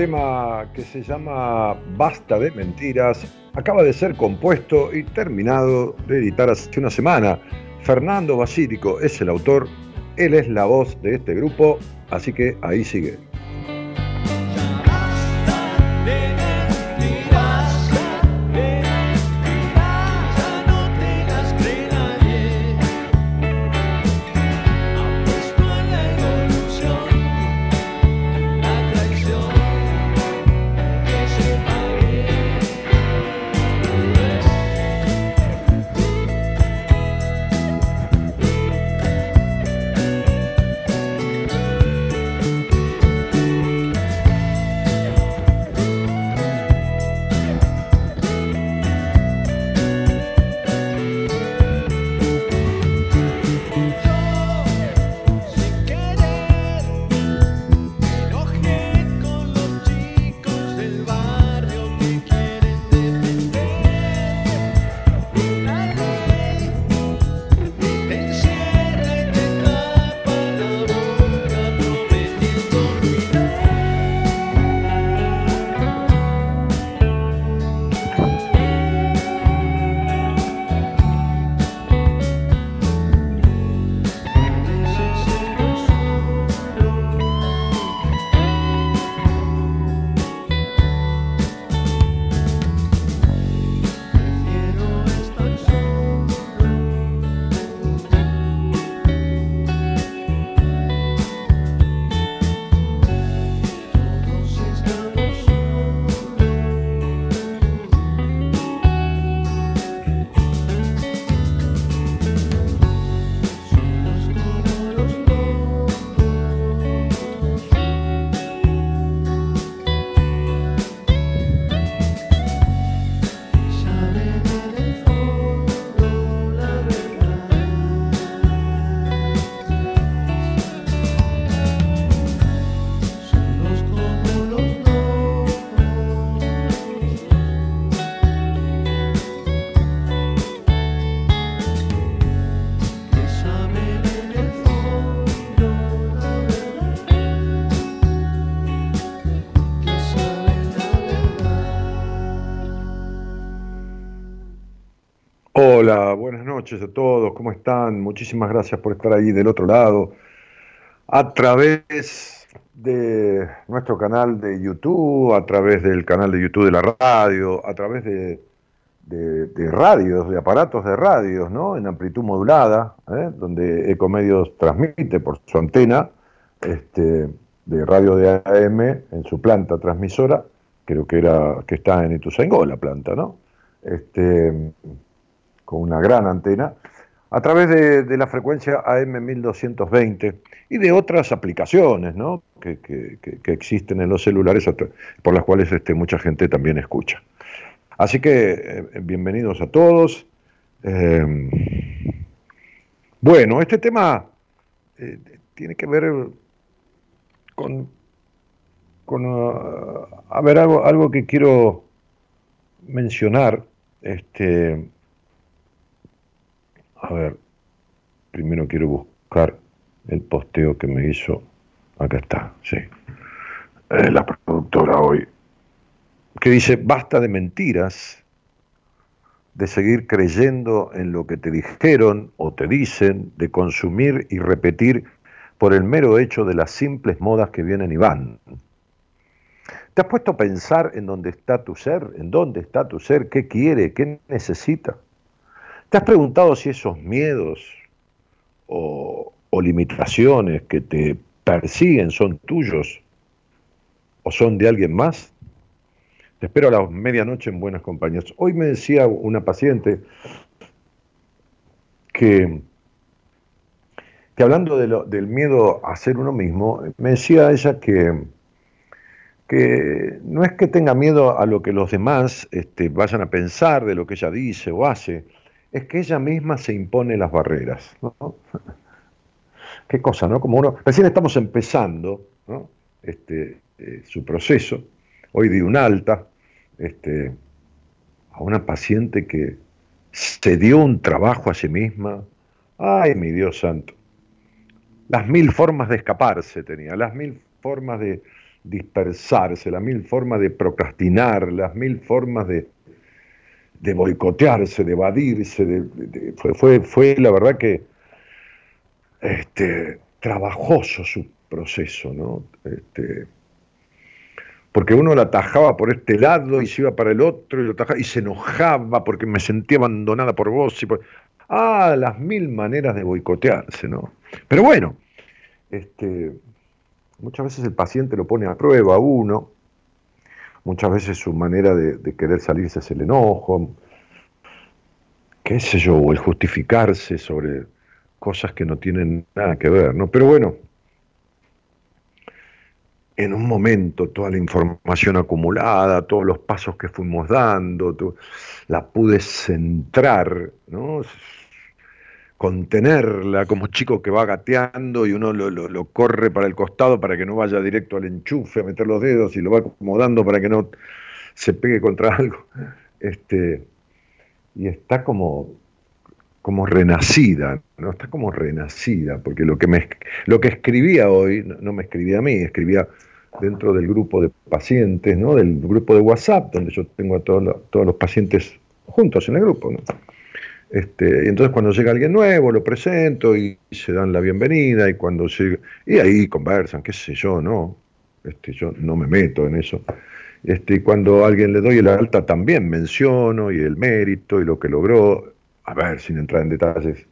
Tema que se llama Basta de Mentiras acaba de ser compuesto y terminado de editar hace una semana. Fernando Basílico es el autor, él es la voz de este grupo, así que ahí sigue. Noches a todos, ¿cómo están? Muchísimas gracias por estar ahí del otro lado. A través de nuestro canal de YouTube, a través del canal de YouTube de la radio, a través de, radios, de aparatos de radios, ¿no? En amplitud modulada, ¿eh? donde Ecomedios transmite por su antena este, de radio de AM en su planta transmisora, creo que era que está en Ituzaingó la planta, ¿no? Este, con una gran antena, a través de, la frecuencia AM 1220 y de otras aplicaciones ¿no? que, existen en los celulares por las cuales este, mucha gente también escucha. Así que eh, bienvenidos a todos. Eh, bueno, este tema eh, tiene que ver con, con uh, a ver, algo, algo que quiero mencionar. Este, a ver, primero quiero buscar el posteo que me hizo. Acá está, sí. Eh, la productora hoy. Que dice, basta de mentiras, de seguir creyendo en lo que te dijeron o te dicen, de consumir y repetir por el mero hecho de las simples modas que vienen y van. ¿Te has puesto a pensar en dónde está tu ser? ¿En dónde está tu ser? ¿Qué quiere? ¿Qué necesita? ¿Te has preguntado si esos miedos o, limitaciones que te persiguen son tuyos o son de alguien más? Te espero a la medianoche en buenas compañías. Hoy me decía una paciente que, que hablando del miedo a ser uno mismo, me decía ella que, que no es que tenga miedo a lo que los demás este, vayan a pensar de lo que ella dice o hace, es que ella misma se impone las barreras. Qué cosa, ¿no? Como uno, recién estamos empezando este, eh, su proceso. Hoy di un alta este, a una paciente que se dio un trabajo a sí misma. Ay, mi Dios santo. Las mil formas de escaparse tenía, las mil formas de dispersarse, las mil formas de procrastinar, las mil formas de, de boicotearse, de evadirse, fue, fue, fue, la verdad que este, trabajoso su proceso, ¿no? Este, porque uno la atajaba por este lado y se iba para el otro y, lo y se enojaba porque me sentía abandonada por vos. Y Ah, las mil maneras de boicotearse, ¿no? Pero bueno, este, muchas veces el paciente lo pone a prueba uno, Muchas veces su manera de, querer salirse es el enojo, qué sé yo, o el justificarse sobre cosas que no tienen nada que ver, ¿no? Pero bueno, en un momento toda la información acumulada, todos los pasos que fuimos dando, la pude centrar, ¿no? Contenerla como chico que va gateando y uno lo, corre para el costado para que no vaya directo al enchufe a meter los dedos y lo va acomodando para que no se pegue contra algo. Este, y está como, como renacida, ¿no? Está como renacida, porque lo que, me, lo que escribía hoy, no, me escribía a mí, escribía dentro del grupo de pacientes, ¿no? Del grupo de WhatsApp, donde yo tengo a todos todos los pacientes juntos en el grupo, ¿no? Este, y entonces cuando llega alguien nuevo lo presento y se dan la bienvenida y cuando y ahí conversan, qué sé yo, no, este, yo no me meto en eso. Este, cuando a alguien le doy el alta también menciono y el mérito y lo que logró, a ver, sin entrar en detalles,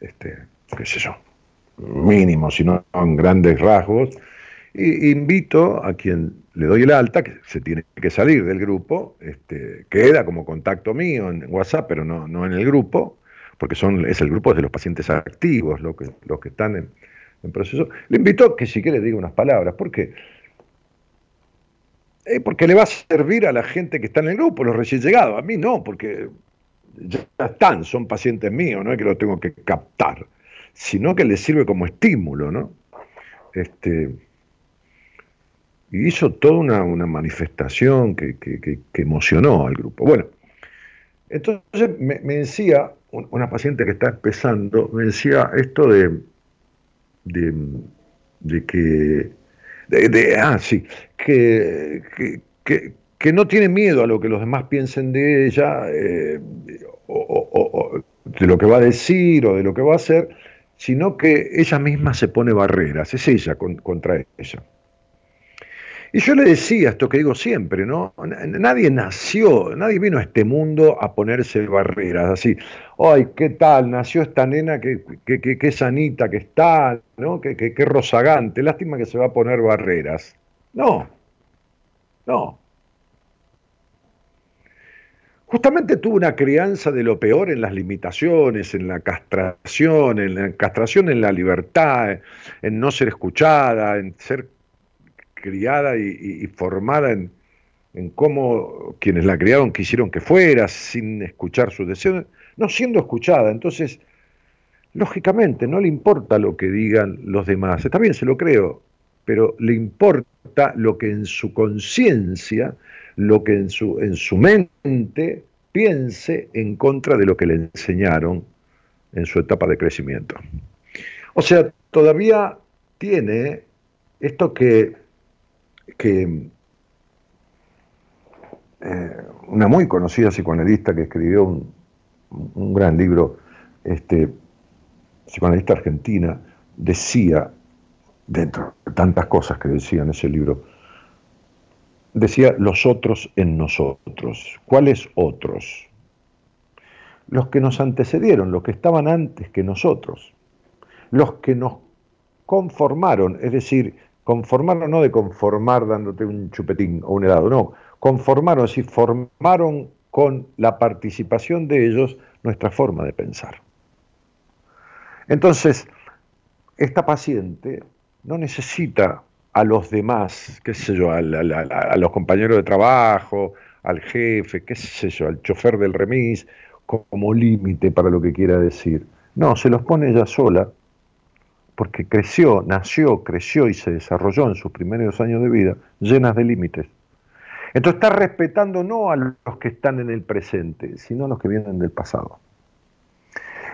este, qué sé yo, mínimo, sino en grandes rasgos, y invito a quien le doy el alta, que se tiene que salir del grupo, este, queda como contacto mío en WhatsApp, pero no, no en el grupo, porque son, es el grupo de los pacientes activos, los que, los que están en, proceso. Le invito que si quiere diga unas palabras, ¿por qué? Eh, porque le va a servir a la gente que está en el grupo, los recién llegados, a mí no, porque ya están, son pacientes míos, no es que los tengo que captar, sino que les sirve como estímulo, ¿no? Este, y hizo toda una, manifestación que, emocionó al grupo. Bueno, entonces me, decía una paciente que está empezando, me decía esto de, de, que, de, ah, sí, que, que, no tiene miedo a lo que los demás piensen de ella, eh, o, de lo que va a decir o de lo que va a hacer, sino que ella misma se pone barreras, es ella contra ella. Y yo le decía esto que digo siempre, ¿no? Nadie nació, nadie vino a este mundo a ponerse barreras, así, ay, ¿qué tal? Nació esta nena que, que, sanita que está, ¿no? Que, que, rozagante, lástima que se va a poner barreras. No, no. Justamente tuvo una crianza de lo peor en las limitaciones, en la castración, en la castración en la libertad, en no ser escuchada, en ser criada y, formada en, cómo quienes la criaron quisieron que fuera, sin escuchar sus deseos, no siendo escuchada. Entonces, lógicamente, no le importa lo que digan los demás. Está bien, se lo creo, pero le importa lo que en su conciencia, lo que en su, en su mente piense en contra de lo que le enseñaron en su etapa de crecimiento. O sea, todavía tiene esto que que eh, una muy conocida psicoanalista que escribió un, gran libro, este, psicoanalista argentina, decía, dentro de tantas cosas que decía en ese libro, decía los otros en nosotros. ¿Cuáles otros? Los que nos antecedieron, los que estaban antes que nosotros, los que nos conformaron, es decir, conformaron no de conformar dándote un chupetín o un helado, no, conformaron, decir, formaron con la participación de ellos nuestra forma de pensar. Entonces, esta paciente no necesita a los demás, qué sé yo, a, los compañeros de trabajo, al jefe, qué sé yo, al chofer del remis, como límite para lo que quiera decir. No, se los pone ella sola porque creció, nació, creció y se desarrolló en sus primeros años de vida llenas de límites. Entonces está respetando no a los que están en el presente, sino a los que vienen del pasado.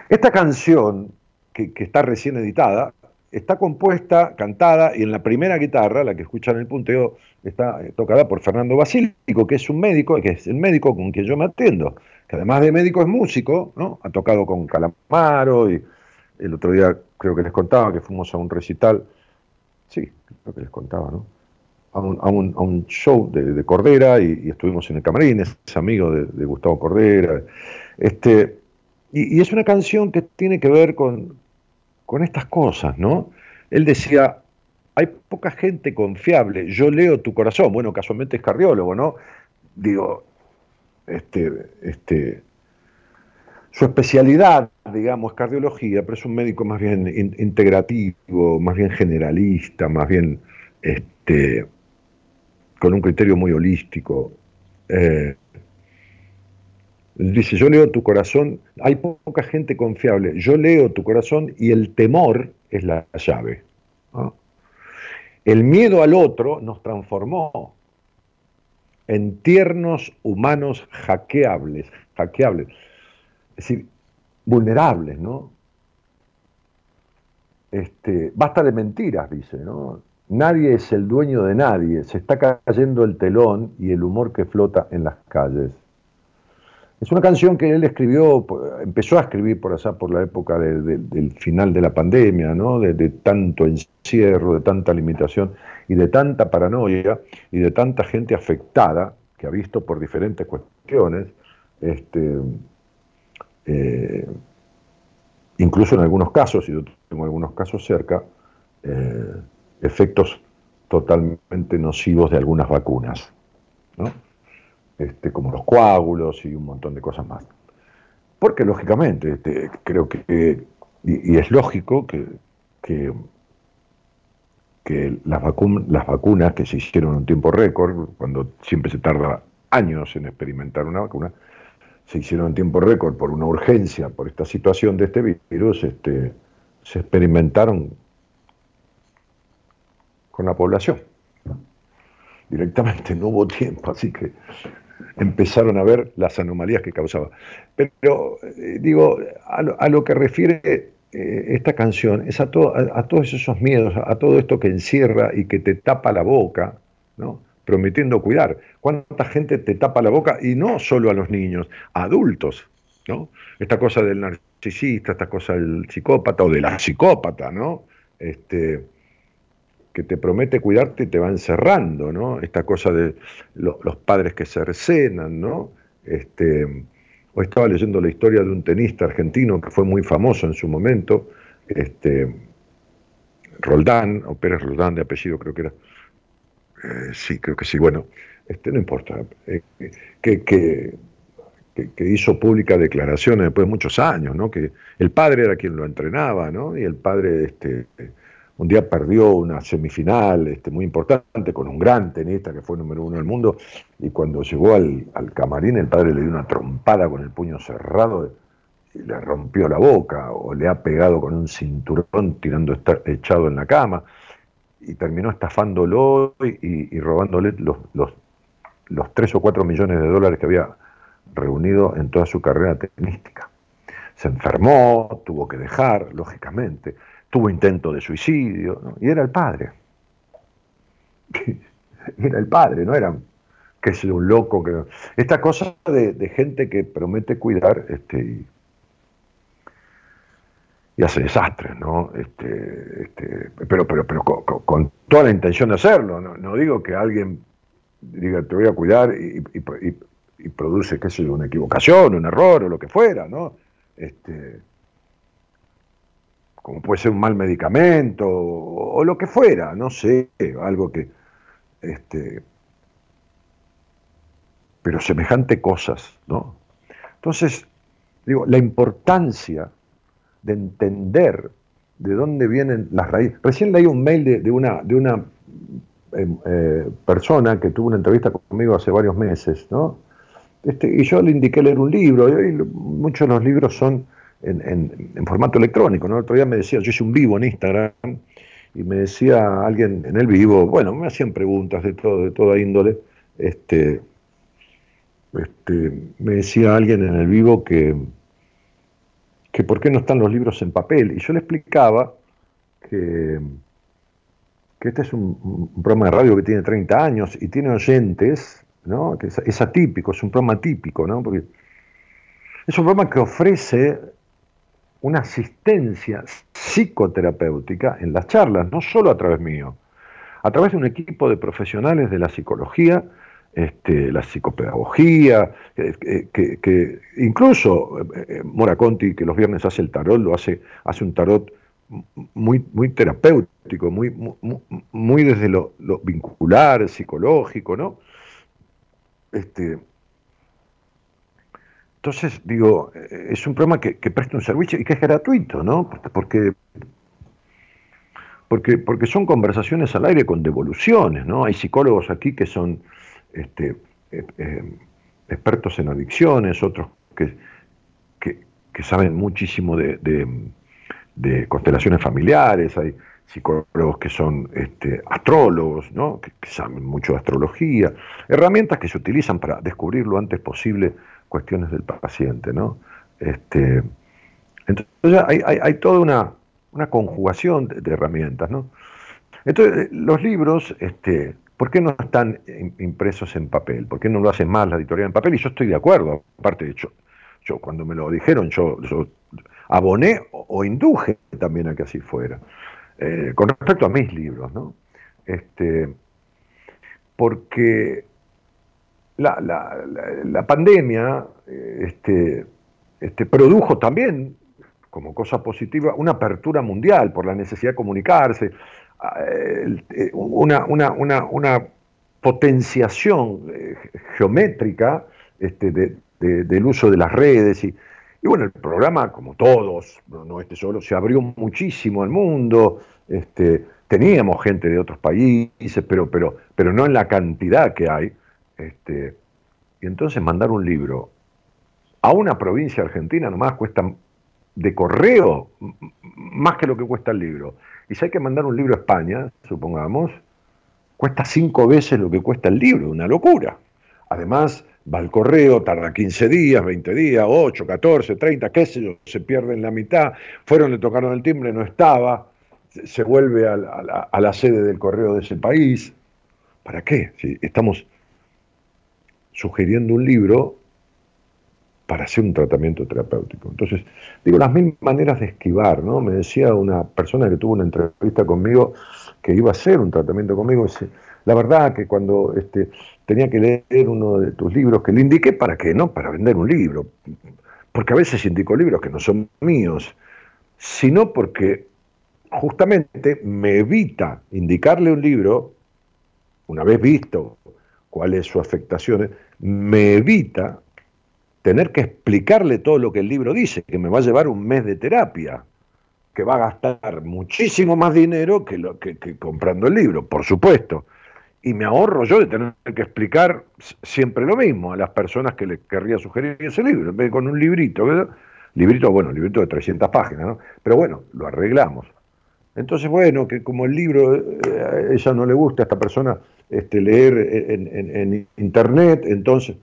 Esta canción, que, está recién editada, está compuesta, cantada, y en la primera guitarra, la que escuchan el punteo, está eh, tocada por Fernando Basílico, que es un médico, que es el médico con quien yo me atiendo, que además de médico es músico, ¿no? Ha tocado con Calamaro y el otro día creo que les contaba que fuimos a un recital, sí, creo que les contaba, ¿no? A un, show de, Cordera y, estuvimos en el camarín, es amigo de, Gustavo Cordera. Este, y, es una canción que tiene que ver con, con estas cosas, ¿no? Él decía, hay poca gente confiable, yo leo tu corazón, bueno, casualmente es cardiólogo, ¿no? Digo, este, este, su especialidad, digamos, es cardiología, pero es un médico más bien integrativo, más bien generalista, más bien este, con un criterio muy holístico. Eh, dice, yo leo tu corazón, hay poca gente confiable, yo leo tu corazón y el temor es la llave. El miedo al otro nos transformó en tiernos humanos hackeables, hackeables es decir, vulnerables, ¿no? Este, basta de mentiras, dice, ¿no? Nadie es el dueño de nadie, se está cayendo el telón y el humor que flota en las calles. Es una canción que él escribió, empezó a escribir por allá por la época del final de la pandemia, ¿no? de, de, tanto encierro, de tanta limitación y de tanta paranoia y de tanta gente afectada que ha visto por diferentes cuestiones este, eh, incluso en algunos casos, y yo tengo algunos casos cerca, eh, efectos totalmente nocivos de algunas vacunas, este, como los coágulos y un montón de cosas más. Porque lógicamente, este, creo que, y, es lógico que, que, las, las vacunas que se hicieron en un tiempo récord, cuando siempre se tarda años en experimentar una vacuna, se hicieron en tiempo récord por una urgencia, por esta situación de este virus, este, se experimentaron con la población. Directamente no hubo tiempo, así que empezaron a ver las anomalías que causaba. Pero eh, digo, a lo, que refiere eh, esta canción es a, a, todos esos miedos, a todo esto que encierra y que te tapa la boca, ¿no? Prometiendo cuidar. ¿Cuánta gente te tapa la boca? Y no solo a los niños, adultos. ¿no? Esta cosa del narcisista, esta cosa del psicópata o de la psicópata, ¿no? Este, que te promete cuidarte y te va encerrando, ¿no? Esta cosa de los padres que se recenan, ¿no? Este, hoy estaba leyendo la historia de un tenista argentino que fue muy famoso en su momento, este, Roldán, o Pérez Roldán de apellido creo que era. Eh, sí, creo que sí, bueno, este, no importa, eh, que, que, hizo públicas declaraciones después de muchos años, ¿no? que el padre era quien lo entrenaba, ¿no? y el padre este, un día perdió una semifinal este, muy importante con un gran tenista que fue número uno del mundo, y cuando llegó al, al camarín el padre le dio una trompada con el puño cerrado y le rompió la boca, o le ha pegado con un cinturón tirando echado en la cama, y terminó estafándolo y, robándole los, los, los 3 o 4 millones de dólares que había reunido en toda su carrera tenística. Se enfermó, tuvo que dejar, lógicamente tuvo intento de suicidio, y era el padre. era el padre, no era que es un loco. Que... Esta cosa de, gente que promete cuidar este, hace desastres, ¿no? Este, este, pero pero, pero con, toda la intención de hacerlo. No, digo que alguien diga te voy a cuidar y, y, produce, qué sé yo, una equivocación, un error o lo que fuera, ¿no? Este, como puede ser un mal medicamento o, lo que fuera, no sé, algo que, este, pero semejante cosas, ¿no? Entonces, digo, la importancia de entender de dónde vienen las raíces. Recién leí un mail de, una, de una em, eh, persona que tuvo una entrevista conmigo hace varios meses, ¿no? Este, y yo le indiqué leer un libro, y muchos de los libros son en, formato electrónico. ¿no? El otro día me decía, yo hice un vivo en Instagram y me decía alguien en el vivo, bueno, me hacían preguntas de, todo, de toda índole, este, este, me decía alguien en el vivo que, que por qué no están los libros en papel. Y yo le explicaba que, que este es un, programa de radio que tiene 30 años y tiene oyentes, ¿no? que es, atípico, es un programa típico, ¿no? porque es un programa que ofrece una asistencia psicoterapéutica en las charlas, no solo a través mío, a través de un equipo de profesionales de la psicología, este, la psicopedagogía, que, incluso eh, Mora Conti, que los viernes hace el tarot, lo hace, hace un tarot muy, muy terapéutico, muy, muy, desde lo, vincular, psicológico, ¿no? Este, entonces, digo, eh, es un programa que, presta un servicio y que es gratuito, ¿no? Porque, porque, porque son conversaciones al aire con devoluciones, ¿no? Hay psicólogos aquí que son este, eh, eh, expertos en adicciones, otros que, que, saben muchísimo de, constelaciones familiares, hay psicólogos que son este, astrólogos, ¿no? que, saben mucho de astrología, herramientas que se utilizan para descubrir lo antes posible cuestiones del paciente, ¿no? Este, entonces hay, hay, toda una, una conjugación de, herramientas, ¿no? Entonces, los libros, este, ¿por qué no están impresos en papel? ¿Por qué no lo hacen más la editorial en papel? Y yo estoy de acuerdo, aparte de hecho, yo cuando me lo dijeron, yo, aboné o, induje también a que así fuera. Eh, con respecto a mis libros, ¿no? Este, porque la, la, la, pandemia este, este, produjo también, como cosa positiva, una apertura mundial por la necesidad de comunicarse, eh, una, una, una, una potenciación eh, geométrica este, de, del uso de las redes. Y, y, bueno, el programa, como todos, no, este solo, se abrió muchísimo al mundo. Este, teníamos gente de otros países, pero, pero, pero no en la cantidad que hay. Este, y entonces mandar un libro a una provincia argentina nomás cuesta de correo más que lo que cuesta el libro. Y si hay que mandar un libro a España, supongamos, cuesta cinco veces lo que cuesta el libro, una locura. Además, va al correo, tarda 15 días, 20 días, 8, 14, 30, qué sé yo, se pierde en la mitad, fueron, le tocaron el timbre, no estaba, se vuelve a la, a la sede del correo de ese país. ¿Para qué? Si estamos sugiriendo un libro para hacer un tratamiento terapéutico. Entonces, digo, las mil maneras de esquivar, ¿no? Me decía una persona que tuvo una entrevista conmigo que iba a hacer un tratamiento conmigo, la verdad que cuando este, tenía que leer uno de tus libros, que le indiqué para qué, ¿no? Para vender un libro. Porque a veces indico libros que no son míos, sino porque justamente me evita indicarle un libro, una vez visto cuál es su afectación, me evita tener que explicarle todo lo que el libro dice, que me va a llevar un mes de terapia, que va a gastar muchísimo más dinero que, lo, que, comprando el libro, por supuesto. Y me ahorro yo de tener que explicar siempre lo mismo a las personas que le querría sugerir ese libro, en vez de con un librito, librito, bueno, librito de 300 páginas, ¿no? Pero bueno, lo arreglamos. Entonces, bueno, que como el libro eh, a ella no le gusta a esta persona este, leer en, internet, entonces,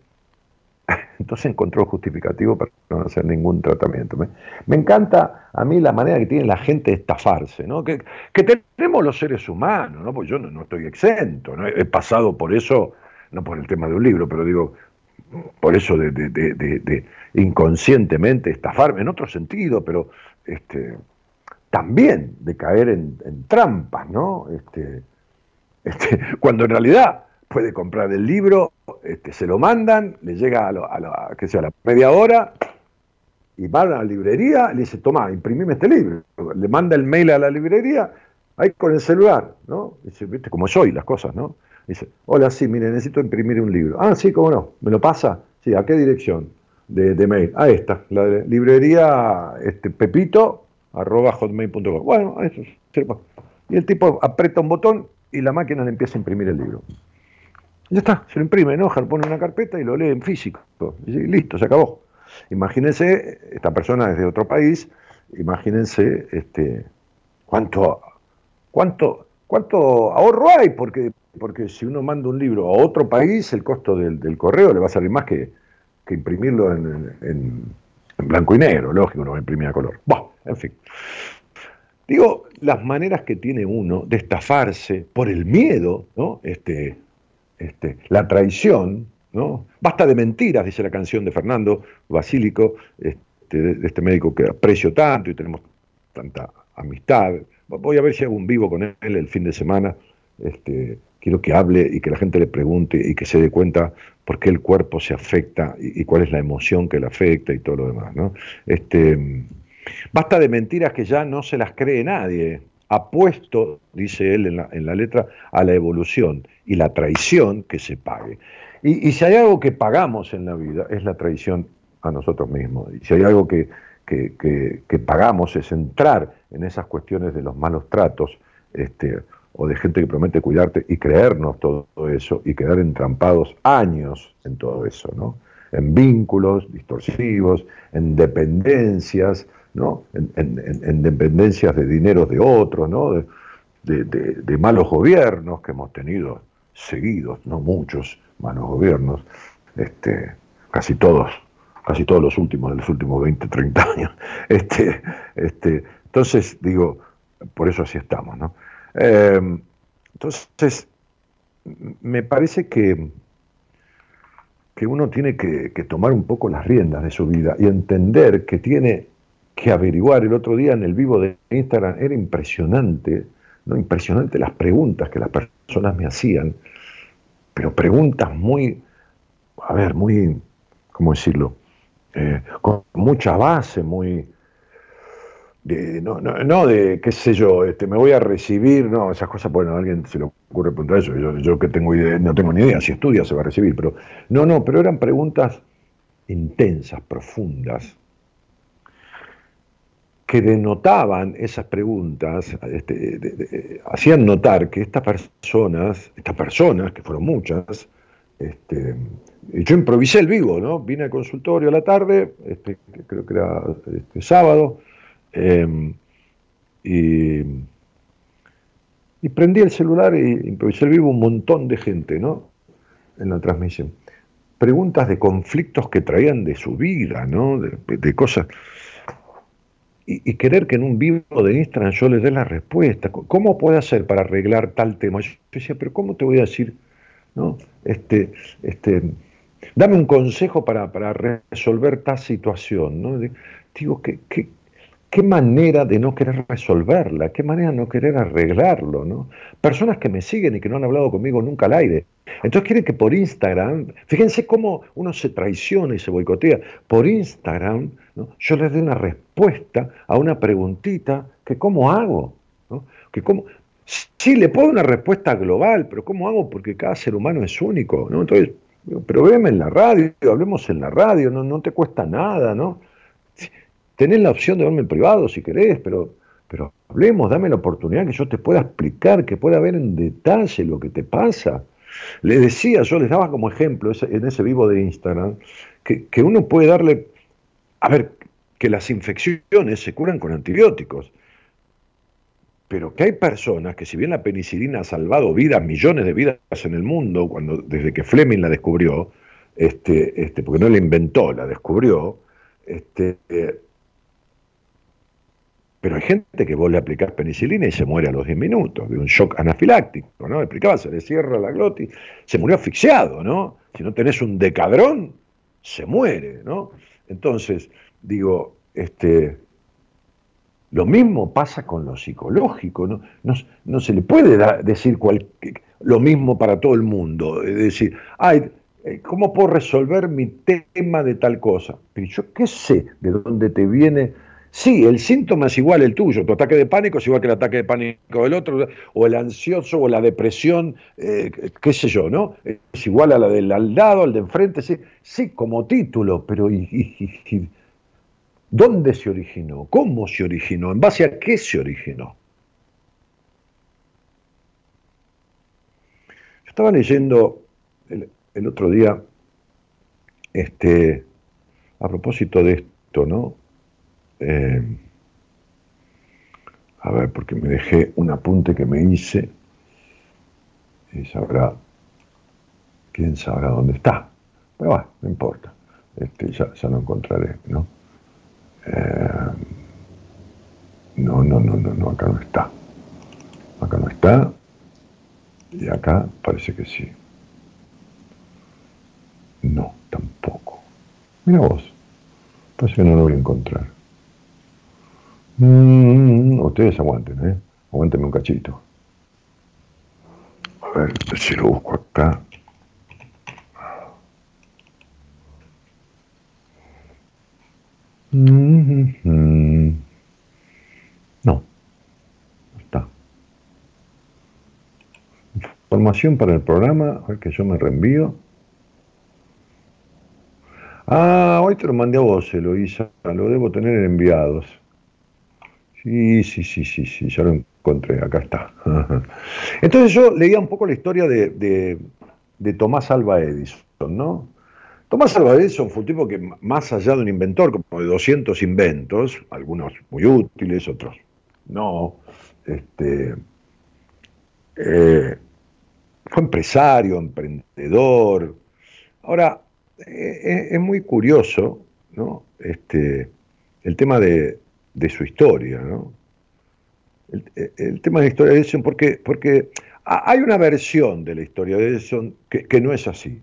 entonces encontró justificativo para no hacer ningún tratamiento. Me, encanta a mí la manera que tiene la gente de estafarse, ¿no? Que, tenemos los seres humanos, ¿no? Pues yo no, estoy exento, ¿no? He pasado por eso, no por el tema de un libro, pero digo, por eso de, inconscientemente estafarme, en otro sentido, pero este, también de caer en, trampas, ¿no? Este, este, cuando en realidad puede comprar el libro, este, se lo mandan, le llega a, la, que sea, la media hora, y va a la librería, le dice, toma, imprimime este libro. Le manda el mail a la librería, ahí con el celular, ¿no? Dice, viste cómo soy las cosas, ¿no? Dice, hola, sí, mire, necesito imprimir un libro. Ah, sí, cómo no, ¿me lo pasa? Sí, ¿a qué dirección de, mail? A esta, la librería este, Pepito, arroba hotmail.com. Bueno, eso. Y el tipo aprieta un botón y la máquina le empieza a imprimir el libro. Ya está, se lo imprime, ¿no? pone una carpeta y lo lee en físico. Y listo, se acabó. Imagínense, esta persona es de otro país, imagínense este, cuánto, cuánto, cuánto ahorro hay, porque, porque si uno manda un libro a otro país, el costo del, correo le va a salir más que, que imprimirlo en, en, blanco y negro, lógico, no va a imprimir a color. Bah, en fin. Digo, las maneras que tiene uno de estafarse por el miedo, ¿no? Este, este, la traición, ¿no? Basta de mentiras, dice la canción de Fernando Basílico, este, de este médico que aprecio tanto y tenemos tanta amistad. Voy a ver si hago un vivo con él el fin de semana. Este, quiero que hable y que la gente le pregunte y que se dé cuenta por qué el cuerpo se afecta y, cuál es la emoción que le afecta y todo lo demás. ¿no? Este, Basta de mentiras que ya no se las cree nadie. Apuesto, dice él en la, letra, a la evolución y la traición que se pague. Y, si hay algo que pagamos en la vida es la traición a nosotros mismos. Y si hay algo que, que, pagamos es entrar en esas cuestiones de los malos tratos este, o de gente que promete cuidarte y creernos todo eso y quedar entrampados años en todo eso, ¿no? En vínculos distorsivos, en dependencias, ¿no? En, dependencias de dineros de otros, ¿no? De, malos gobiernos que hemos tenido seguidos, no muchos malos gobiernos, este, casi todos, casi todos los últimos, de los últimos 20, 30 años. Este, este, entonces, digo, por eso así estamos, ¿no? Em, entonces, me parece que, que uno tiene que tomar un poco las riendas de su vida y entender que tiene que averiguar. El otro día en el vivo de Instagram era impresionante, ¿no? Impresionante las preguntas que las personas me hacían, pero preguntas muy, a ver, muy, ¿cómo decirlo? Eh, con mucha base, muy... De, no, no, de, qué sé yo, este, me voy a recibir, no, esas cosas, bueno, a alguien se le ocurre preguntar eso, yo, yo que tengo idea, no tengo ni idea, si estudia se va a recibir, pero no, no, pero eran preguntas intensas, profundas, que denotaban esas preguntas, este, hacían notar que estas personas, estas personas, que fueron muchas, este, yo improvisé el vivo, ¿no? Vine al consultorio a la tarde, este, creo que era este, sábado, em, y, y, prendí el celular e improvisé el vivo un montón de gente, ¿no? En la transmisión. Preguntas de conflictos que traían de su vida, ¿no? de cosas y, querer que en un vivo de Instagram yo les dé la respuesta. ¿Cómo puedo hacer para arreglar tal tema? Yo decía, pero ¿cómo te voy a decir? ¿no? Este, este, dame un consejo para, resolver tal situación. ¿no? Digo, ¿qué, qué, qué manera de no querer resolverla, qué manera de no querer arreglarlo, ¿no? Personas que me siguen y que no han hablado conmigo nunca al aire. Entonces quieren que por Instagram, fíjense cómo uno se traiciona y se boicotea, por Instagram yo les dé una respuesta a una preguntita que cómo hago, que cómo, sí le puedo una respuesta global, pero cómo hago porque cada ser humano es único, ¿no? Entonces, pero en la radio, hablemos en la radio, no, no te cuesta nada, ¿no? Tenés la opción de verme en privado si querés, pero, pero hablemos, dame la oportunidad que yo te pueda explicar, que pueda ver en detalle lo que te pasa. Le decía, yo les daba como ejemplo en ese vivo de Instagram, que, que uno puede darle, a ver, que las infecciones se curan con antibióticos, pero que hay personas que si bien la penicilina ha salvado vidas, millones de vidas en el mundo, cuando desde que Fleming la descubrió, este, este, porque no la inventó, la descubrió, este, pero hay gente que vos le aplicás penicilina y se muere a los 10 minutos, de un shock anafiláctico, ¿no? Explicaba, se le cierra la glotis, se murió asfixiado, ¿no? Si no tenés un decadrón, se muere, ¿no? Entonces, digo, este, lo mismo pasa con lo psicológico, ¿no? No, se le puede decir lo mismo para todo el mundo, es decir, ay, eh, ¿cómo puedo resolver mi tema de tal cosa? Pero yo qué sé de dónde te viene Sí, el síntoma es igual el tuyo, tu ataque de pánico es igual que el ataque de pánico del otro, o el ansioso, o la depresión, eh, qué sé yo, ¿no? Es igual a la del al lado, al de enfrente, sí, sí como título, pero ¿dónde se originó? ¿Cómo se originó? ¿En base a qué se originó? Yo estaba leyendo el, el otro día, este, a propósito de esto, ¿no? Eh, a ver, porque me dejé un apunte que me hice y sabrá, quién sabrá dónde está. Pero bueno, no importa, este, ya, lo encontraré, ¿no? Eh, no, no, no, no, no, acá no está. Acá no está. Y acá parece que sí. No, tampoco. Mira vos. Parece que no lo voy a encontrar. Mm, ustedes aguanten, ¿eh? Aguántenme un cachito. A ver si lo busco acá. Mm-hmm. No, no está. Información para el programa, a ver que yo me reenvío. Ah, hoy te lo mandé a vos, Eloisa, lo debo tener en enviados. Sí, sí, sí, sí, sí, ya lo encontré, acá está. Entonces yo leía un poco la historia de, Tomás Alba Edison, ¿no? Tomás Alba Edison fue un tipo que, más allá de un inventor, como de 200 inventos, algunos muy útiles, otros no, este, eh, fue empresario, emprendedor. Ahora, eh, eh, es muy curioso, ¿no? Este, el tema de, de su historia. ¿no? El, tema de la historia de Edison, porque, porque hay una versión de la historia de Edison que, no es así.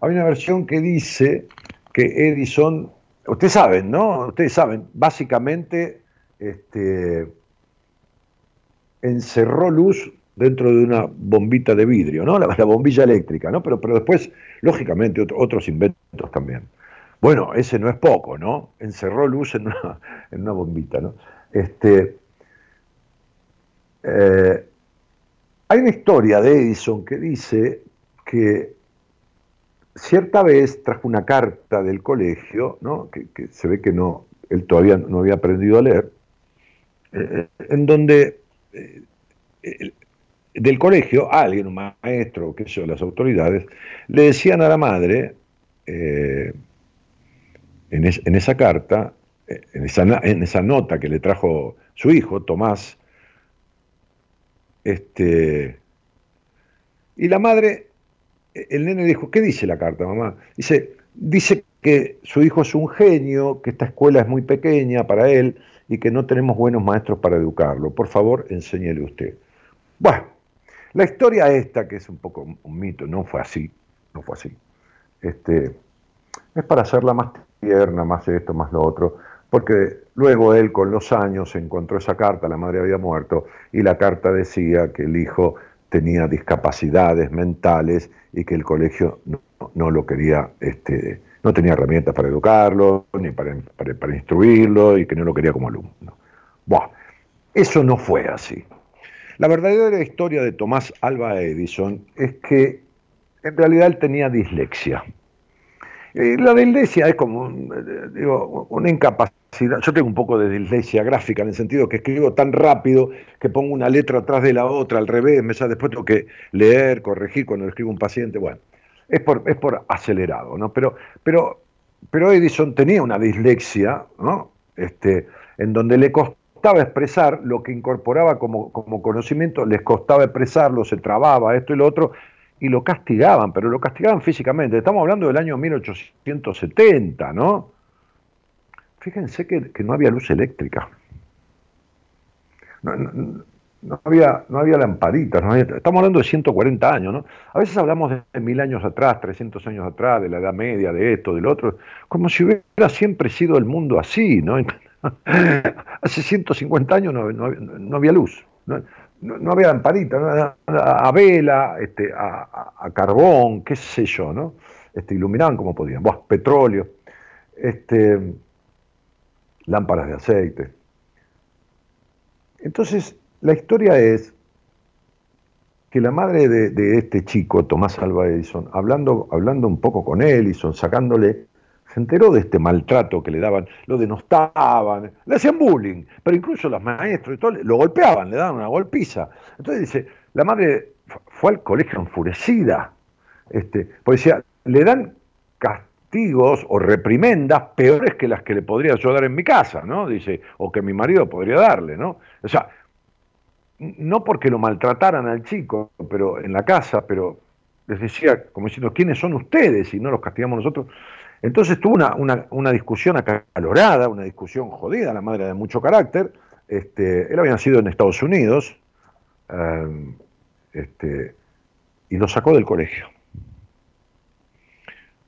Hay una versión que dice que Edison, ustedes saben, ¿no? Ustedes saben, básicamente este, encerró luz dentro de una bombita de vidrio, ¿no? La, bombilla eléctrica, ¿no? Pero, pero después, lógicamente, otros inventos también. Bueno, ese no es poco, ¿no? Encerró luz en una, bombita, ¿no? Este, eh, hay una historia de Edison que dice que cierta vez trajo una carta del colegio, ¿no? que, se ve que no, él todavía no había aprendido a leer, eh, en donde eh, del colegio alguien, un maestro, qué sé yo, las autoridades, le decían a la madre, en, esa carta, en esa, en esa, nota que le trajo su hijo, Tomás, este, y la madre, el nene dijo, ¿qué dice la carta, mamá? Dice, dice que su hijo es un genio, que esta escuela es muy pequeña para él y que no tenemos buenos maestros para educarlo. Por favor, enséñele usted. Bueno, la historia esta, que es un poco un mito, no fue así, no fue así. este, es para hacerla más tierna, más esto, más lo otro, porque luego él con los años encontró esa carta, la madre había muerto, y la carta decía que el hijo tenía discapacidades mentales y que el colegio no, lo quería, este, no tenía herramientas para educarlo, ni para, para, instruirlo, y que no lo quería como alumno. Buah, eso no fue así. La verdadera historia de Tomás Alba Edison es que en realidad él tenía dislexia. La dislexia es como digo, una incapacidad. Yo tengo un poco de dislexia gráfica en el sentido que escribo tan rápido que pongo una letra atrás de la otra, al revés, me después tengo que leer, corregir cuando escribo un paciente. Bueno, es por, es por acelerado, ¿no? Pero, pero, pero Edison tenía una dislexia, ¿no? Este, en donde le costaba expresar lo que incorporaba como, como conocimiento, les costaba expresarlo, se trababa esto y lo otro, y lo castigaban, pero lo castigaban físicamente. Estamos hablando del año 1870, ¿no? Fíjense que, no había luz eléctrica. No, había, no había lamparitas. estamos hablando de 140 años, ¿no? A veces hablamos de mil años atrás, 300 años atrás, de la Edad Media, de esto, del otro, como si hubiera siempre sido el mundo así, ¿no? Hace 150 años no, no había luz. ¿No? había lamparita, a, vela, este, a, carbón, qué sé yo, ¿no? Este, iluminaban como podían, petróleo, este, lámparas de aceite. Entonces, la historia es que la madre de, este chico, Tomás Alba Edison, hablando, hablando un poco con Edison, sacándole se enteró de este maltrato que le daban, lo denostaban, le hacían bullying, pero incluso los maestros y todo lo golpeaban, le daban una golpiza. Entonces dice, la madre fue al colegio enfurecida, este, porque decía, le dan castigos o reprimendas peores que las que le podría yo dar en mi casa, ¿no? Dice, o que mi marido podría darle, ¿no? O sea, no porque lo maltrataran al chico, pero en la casa, pero les decía, como diciendo, ¿quiénes son ustedes? Y no los castigamos nosotros. Entonces tuvo una, discusión acalorada, una discusión jodida, la madre de mucho carácter. Este, él había nacido en Estados Unidos eh, este, y lo sacó del colegio.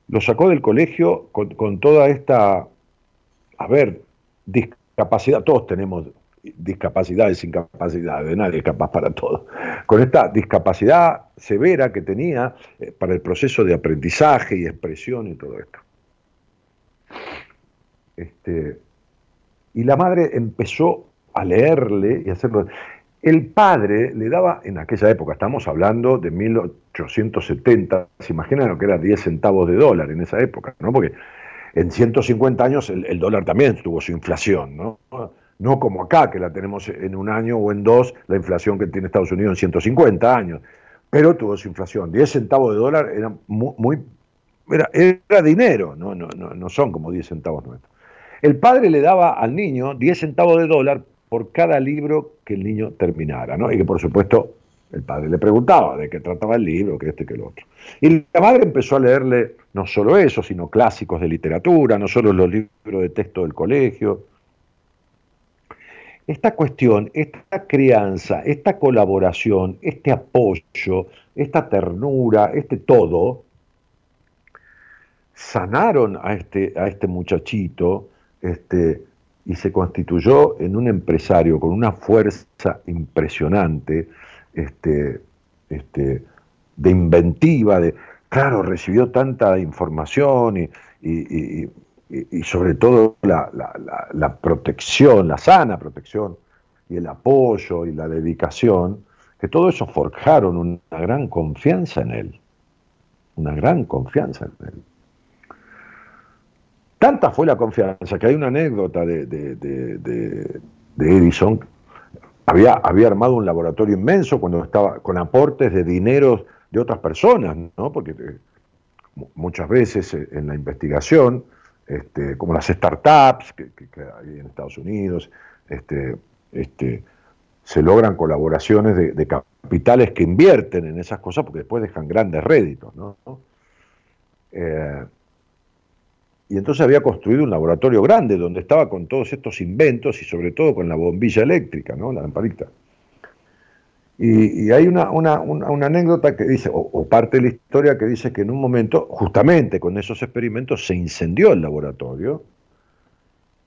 Lo sacó del colegio con, toda esta, a ver, discapacidad, todos tenemos discapacidades, incapacidades, nadie es capaz para todo. Con esta discapacidad severa que tenía eh, para el proceso de aprendizaje y expresión y todo esto. Este, y la madre empezó a leerle y hacerlo. El padre le daba, en aquella época, estamos hablando de 1870, se imaginan lo que era 10 centavos de dólar en esa época, ¿no? Porque en 150 años el, dólar también tuvo su inflación, ¿no? No como acá, que la tenemos en un año o en dos, la inflación que tiene Estados Unidos en 150 años, pero tuvo su inflación. 10 centavos de dólar era muy, era, era, dinero, no, no, no, no son como 10 centavos nuestros. El padre le daba al niño 10 centavos de dólar por cada libro que el niño terminara, ¿no? Y que por supuesto el padre le preguntaba de qué trataba el libro, que este, que el otro. Y la madre empezó a leerle no solo eso, sino clásicos de literatura, no solo los libros de texto del colegio. Esta cuestión, esta crianza, esta colaboración, este apoyo, esta ternura, este todo, sanaron a este, a este muchachito este, y se constituyó en un empresario con una fuerza impresionante, este, este, de inventiva, de, claro, recibió tanta información y, sobre todo la, la, protección, la sana protección y el apoyo y la dedicación, que todo eso forjaron una gran confianza en él, una gran confianza en él. Tanta fue la confianza que hay una anécdota de, Edison. Había, había, armado un laboratorio inmenso cuando estaba con aportes de dineros de otras personas, ¿no? Porque eh, muchas veces eh, en la investigación, este, como las startups que, hay en Estados Unidos, este, este, se logran colaboraciones de, capitales que invierten en esas cosas porque después dejan grandes réditos, ¿no? Eh, y entonces había construido un laboratorio grande donde estaba con todos estos inventos y sobre todo con la bombilla eléctrica, ¿no? la lamparita. Y, hay una, anécdota que dice, o, parte de la historia que dice que en un momento, justamente con esos experimentos, se incendió el laboratorio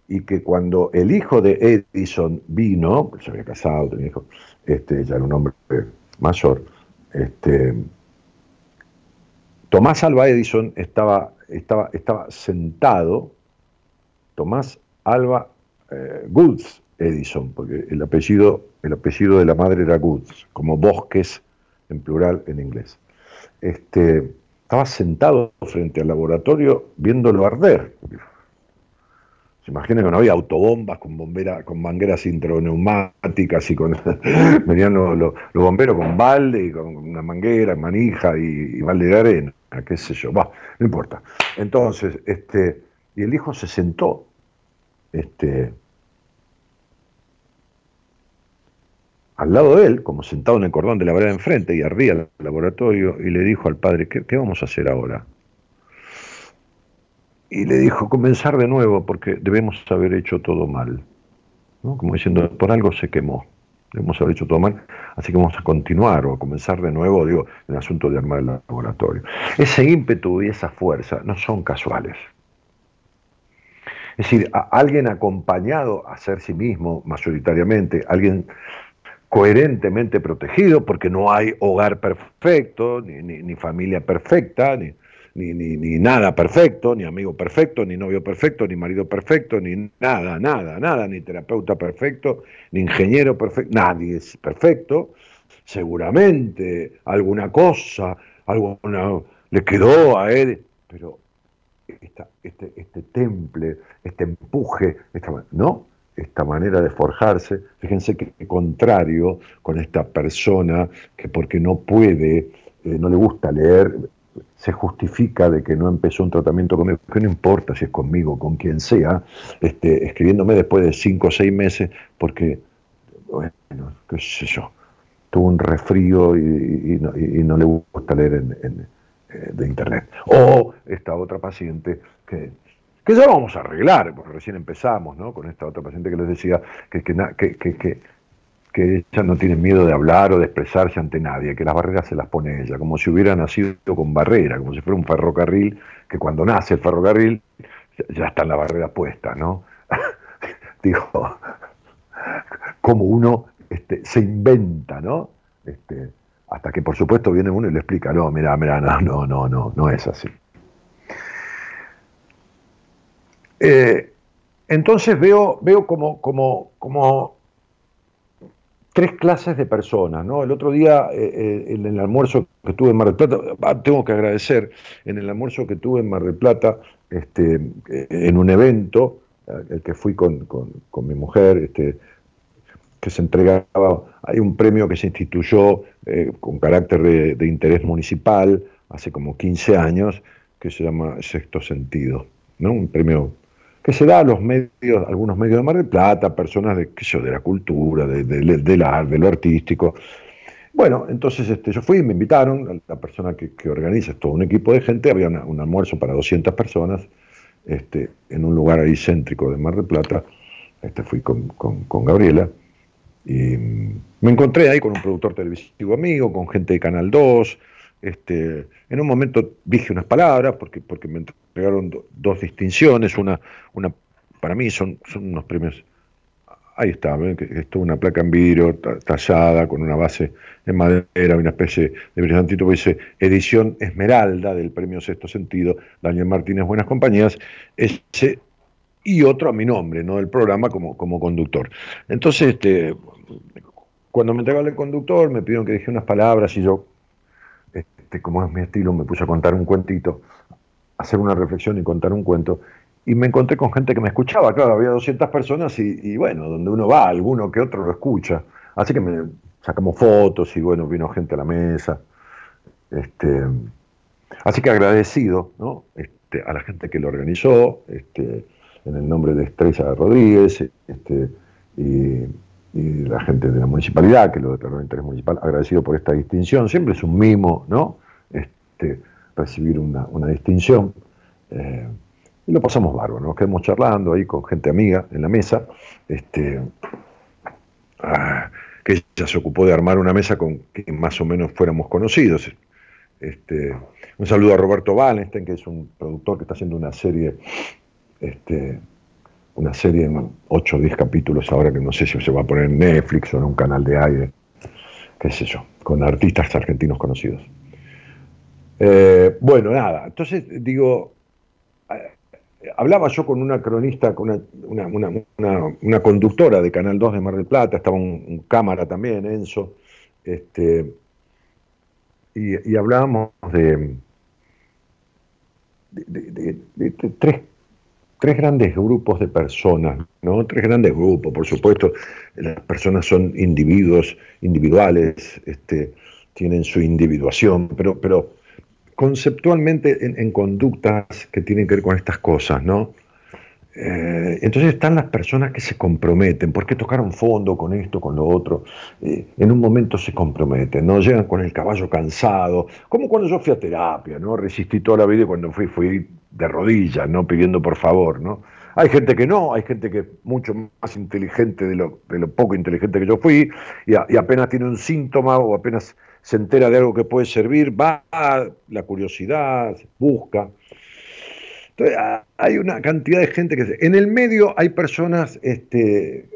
y que cuando el hijo de Edison vino, se había casado, tenía hijo, este, ya era un hombre mayor, este, Tomás Alba Edison estaba, estaba, estaba sentado, Tomás Alba eh, Goods Edison, porque el apellido, el apellido de la madre era Goods, como bosques en plural en inglés. Este, estaba sentado frente al laboratorio viéndolo arder. Se imagina que no había autobombas con bombera, con mangueras introneumáticas y con venían los, bomberos con balde y con una manguera, manija y, balde de arena qué sé yo, va, no importa. Entonces, este, y el hijo se sentó, este, al lado de él, como sentado en el cordón de la vereda enfrente, y ardía el laboratorio, y le dijo al padre, ¿qué, ¿qué, vamos a hacer ahora? Y le dijo, comenzar de nuevo, porque debemos haber hecho todo mal. ¿no? Como diciendo, por algo se quemó hemos haber hecho todo mal, así que vamos a continuar o a comenzar de nuevo, digo, en el asunto de armar el laboratorio. Ese ímpetu y esa fuerza no son casuales. Es decir, alguien acompañado a ser sí mismo mayoritariamente, alguien coherentemente protegido, porque no hay hogar perfecto, ni, ni familia perfecta, ni, ni, ni, ni, nada perfecto, ni amigo perfecto, ni novio perfecto, ni marido perfecto, ni nada, nada, nada, ni terapeuta perfecto, ni ingeniero perfecto, nadie es perfecto. Seguramente alguna cosa, alguna le quedó a él, pero esta, este, este temple, este empuje, esta, ¿no? esta manera de forjarse, fíjense que contrario con esta persona que porque no puede, eh, no le gusta leer, se justifica de que no empezó un tratamiento conmigo, que no importa si es conmigo, con quien sea, este, escribiéndome después de cinco o seis meses, porque, bueno, qué sé yo, tuvo un resfrío y, no, le gusta leer en, eh, de internet. O esta otra paciente que, que ya vamos a arreglar, porque recién empezamos, ¿no? Con esta otra paciente que les decía que que ella no tiene miedo de hablar o de expresarse ante nadie, que las barreras se las pone ella, como si hubiera nacido con barrera, como si fuera un ferrocarril, que cuando nace el ferrocarril ya está en la barrera puesta, ¿no? Digo, como uno este, se inventa, ¿no? Este, hasta que por supuesto viene uno y le explica, no, mira, mira, no, no, no, no, no es así. Eh, entonces veo, veo como, como, como tres clases de personas, ¿no? El otro día, eh, eh, en el almuerzo que tuve en Mar del Plata, ah, tengo que agradecer, en el almuerzo que tuve en Mar del Plata, este, eh, en un evento, el que fui con, mi mujer, este, que se entregaba, hay un premio que se instituyó con carácter de, de, interés municipal hace como 15 años, que se llama Sexto Sentido, ¿no? Un premio que se da a los medios, algunos medios de Mar del Plata, personas de, qué de la cultura, de, de, de, lo artístico. Bueno, entonces este, yo fui, me invitaron, la persona que, organiza, es todo un equipo de gente, había un almuerzo para 200 personas este, en un lugar ahí céntrico de Mar del Plata. Este, fui con, con, Gabriela y me encontré ahí con un productor televisivo amigo, con gente de Canal 2. Este, en un momento dije unas palabras porque, porque me pegaron dos distinciones, una, una para mí son, son unos premios, ahí está, esto es una placa en vidrio tallada con una base en madera, una especie de brillantito que dice edición Esmeralda del premio Sexto Sentido, Daniel Martínez Buenas Compañías, ese y otro a mi nombre, ¿no? del programa como, como conductor. Entonces, este, cuando me entregaron el conductor, me pidieron que dije unas palabras y yo, este, como es mi estilo, me puse a contar un cuentito hacer una reflexión y contar un cuento. Y me encontré con gente que me escuchaba, claro, había 200 personas y, bueno, donde uno va, alguno que otro lo escucha. Así que me sacamos fotos y bueno, vino gente a la mesa. Este, así que agradecido ¿no? este, a la gente que lo organizó, este, en el nombre de Estrella Rodríguez este, y, la gente de la municipalidad que lo declaró de interés municipal, agradecido por esta distinción. Siempre es un mimo, ¿no? Este, recibir una, distinción. Eh, y lo pasamos bárbaro, nos quedamos charlando ahí con gente amiga en la mesa. Este, ah, que ella se ocupó de armar una mesa con que más o menos fuéramos conocidos. Este, un saludo a Roberto Wallenstein, que es un productor que está haciendo una serie, este, una serie en 8 o 10 capítulos ahora que no sé si se va a poner en Netflix o en un canal de aire, qué sé yo, con artistas argentinos conocidos. Eh, bueno, nada, entonces digo, hablaba yo con una cronista, con una, conductora de Canal 2 de Mar del Plata, estaba un, cámara también, Enzo, este, y, hablábamos de, tres, tres, grandes grupos de personas, ¿no? Tres grandes grupos, por supuesto, las personas son individuos, individuales, este, tienen su individuación, pero conceptualmente en, conductas que tienen que ver con estas cosas, ¿no? Eh, entonces están las personas que se comprometen, porque tocaron fondo con esto, con lo otro, eh, en un momento se comprometen, ¿no? Llegan con el caballo cansado, como cuando yo fui a terapia, ¿no? Resistí toda la vida y cuando fui, fui de rodillas, ¿no? Pidiendo por favor, ¿no? Hay gente que no, hay gente que es mucho más inteligente de lo, poco inteligente que yo fui, y apenas tiene un síntoma o apenas se entera de algo que puede servir, va la curiosidad, busca. Entonces, hay una cantidad de gente que... En el medio hay personas este,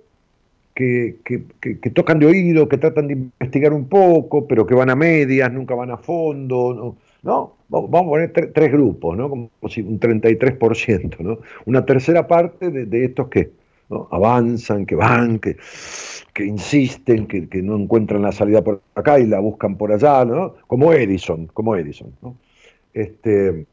que, tocan de oído, que tratan de investigar un poco, pero que van a medias, nunca van a fondo, ¿no? Vamos a poner tres grupos, ¿no? Como si un 33%, ¿no? Una tercera parte de, estos que avanzan, que van, que que insisten, que, no encuentran la salida por acá y la buscan por allá, ¿no? Como Edison, como Edison. Este,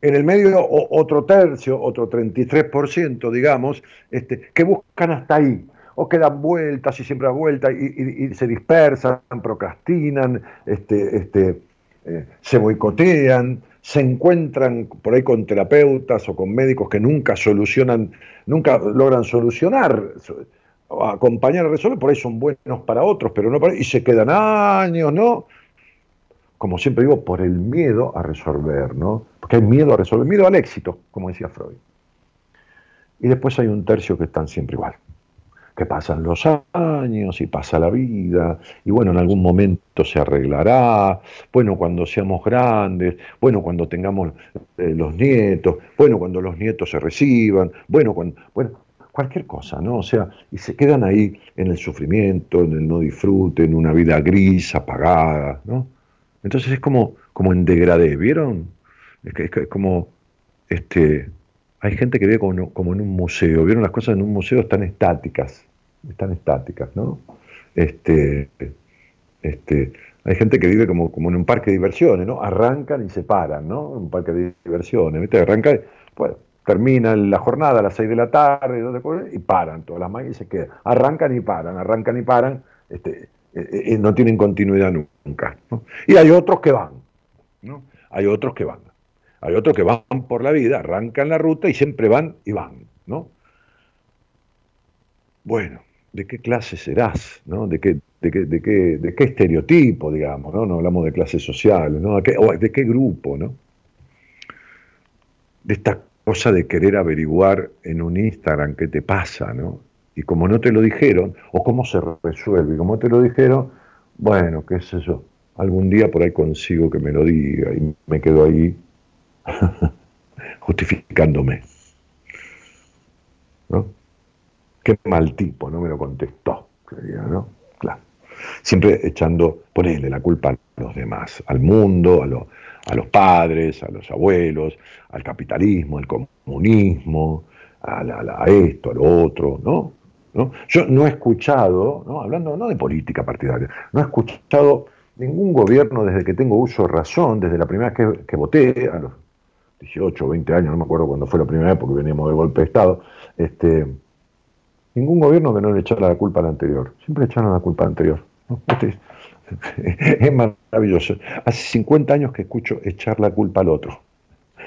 en el medio otro tercio, otro 33%, digamos, este, que buscan hasta ahí, o que dan vueltas y siempre dan vueltas y, se dispersan, procrastinan, este, este, eh, se boicotean, se encuentran por ahí con terapeutas o con médicos que nunca solucionan, nunca logran solucionar acompañar a resolver, por ahí son buenos para otros, pero no para y se quedan años, ¿no? Como siempre digo, por el miedo a resolver, ¿no? Porque hay miedo a resolver, miedo al éxito, como decía Freud. Y después hay un tercio que están siempre igual, que pasan los años y pasa la vida, y bueno, en algún momento se arreglará, bueno, cuando seamos grandes, bueno, cuando tengamos eh, los nietos, bueno, cuando los nietos se reciban, bueno, cuando, bueno, cualquier cosa, ¿no? O sea, y se quedan ahí en el sufrimiento, en el no disfrute, en una vida gris, apagada, ¿no? Entonces es como, como en degradé, ¿vieron? Es, que, es, como, este, hay gente que vive como, en un museo, ¿vieron? Las cosas en un museo están estáticas, están estáticas, ¿no? Este, este, hay gente que vive como, como en un parque de diversiones, ¿no? Arrancan y se paran, ¿no? Un parque de diversiones, ¿viste? Arranca, pues, termina la jornada a las 6 de la tarde y paran todas las máquinas y se quedan. Arrancan y paran, arrancan y paran, este, eh, eh, no tienen continuidad nunca. Y hay otros que van, ¿no? hay otros que van. Hay otros que van por la vida, arrancan la ruta y siempre van y van. ¿no? Bueno, ¿de qué clase serás? ¿no? ¿De, qué, de, qué, de, qué, ¿De qué estereotipo, digamos? ¿no? no hablamos de clases sociales, ¿no? ¿De qué, ¿De qué grupo? ¿no? De esta cosa de querer averiguar en un Instagram qué te pasa, ¿no? Y como no te lo dijeron, o cómo se resuelve, y como te lo dijeron, bueno, qué sé yo, algún día por ahí consigo que me lo diga y me quedo ahí justificándome. ¿No? Qué mal tipo, no me lo contestó, ¿no? Claro. Siempre echando, ponerle la culpa a los demás, al mundo, a, los a los padres, a los abuelos, al capitalismo, al comunismo, a, esto, a lo otro, ¿no? Yo no he escuchado, ¿no? hablando no de política partidaria, no he escuchado ningún gobierno desde que tengo uso razón, desde la primera vez que, voté, a los 18 o 20 años, no me acuerdo cuándo fue la primera vez porque veníamos de golpe de Estado, este, ningún gobierno que no le echara la culpa al anterior, siempre echaron la culpa al anterior. Este, es maravilloso. Hace 50 años que escucho echar la culpa al otro.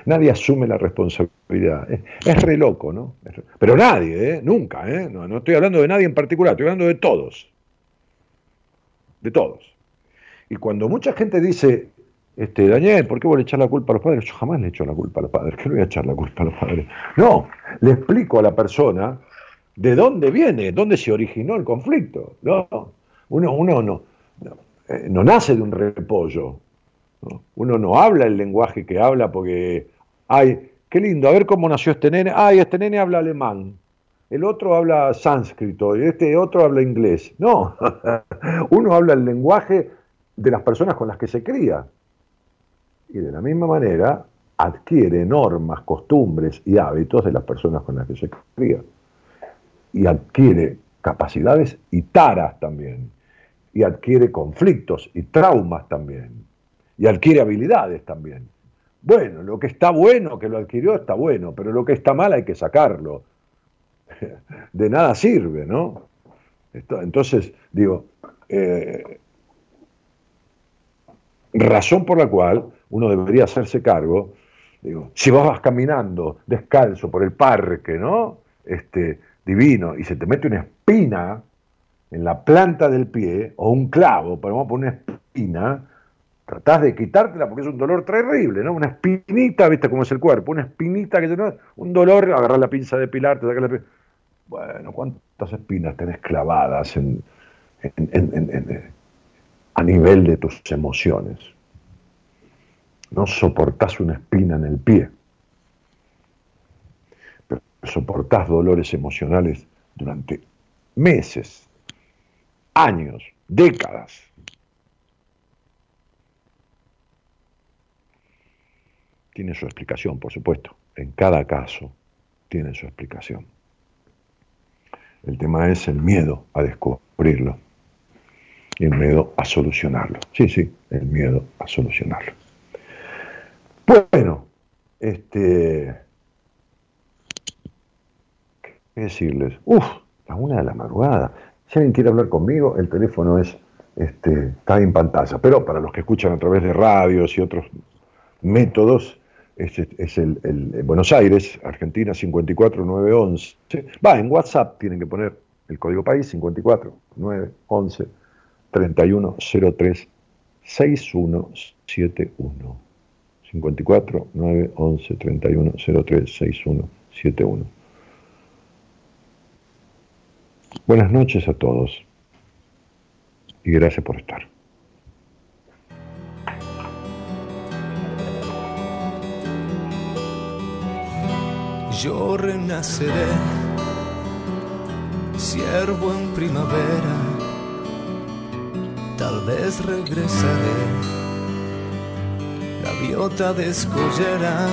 Nadie asume la responsabilidad. Es, re loco, ¿no? Pero nadie, ¿eh? Nunca, ¿eh? No estoy hablando de nadie en particular, estoy hablando de todos. De todos. Y cuando mucha gente dice, este, Daniel, ¿por qué voy a echar la culpa a los padres? Yo jamás le echo la culpa a los padres. ¿Qué le voy a echar la culpa a los padres? No, le explico a la persona de dónde viene, dónde se originó el conflicto. No, uno, uno no, no, eh, nace de un repollo. Uno no habla el lenguaje que habla porque, ay, qué lindo, a ver cómo nació este nene. Ay, este nene habla alemán. El otro habla sánscrito y este otro habla inglés. No, uno habla el lenguaje de las personas con las que se cría. Y de la misma manera adquiere normas, costumbres y hábitos de las personas con las que se cría y adquiere capacidades y taras también, y adquiere conflictos y traumas también, y adquiere habilidades también. Bueno, lo que está bueno, que lo adquirió, está bueno, pero lo que está mal hay que sacarlo. De nada sirve, ¿no? Entonces, digo, eh, razón por la cual uno debería hacerse cargo, digo, si vos vas caminando descalzo por el parque, ¿no? Este, divino y se te mete una espina en la planta del pie, o un clavo, pero vamos a poner una espina, tratás de quitártela porque es un dolor terrible, ¿no? Una espinita, ¿viste cómo es el cuerpo? Una espinita que te un dolor, agarrar la pinza de pilar, te la pinza. Bueno, ¿cuántas espinas tenés clavadas en, a nivel de tus emociones? No soportás una espina en el pie soportás dolores emocionales durante meses, años, décadas. Tiene su explicación, por supuesto. En cada caso tiene su explicación. El tema es el miedo a descubrirlo y el miedo a solucionarlo. Sí, sí, el miedo a solucionarlo. Bueno, este, decirles, uff, a una de la madrugada. Si alguien quiere hablar conmigo, el teléfono es, este, está en pantalla. Pero para los que escuchan a través de radios y otros métodos, es, el, Buenos Aires, Argentina 54911. Va, en WhatsApp tienen que poner el código país 54911 3103 6171. 54 911 3103 6171. Buenas noches a todos y gracias por estar. Yo renaceré, siervo en primavera, tal vez regresaré, gaviota de escollera,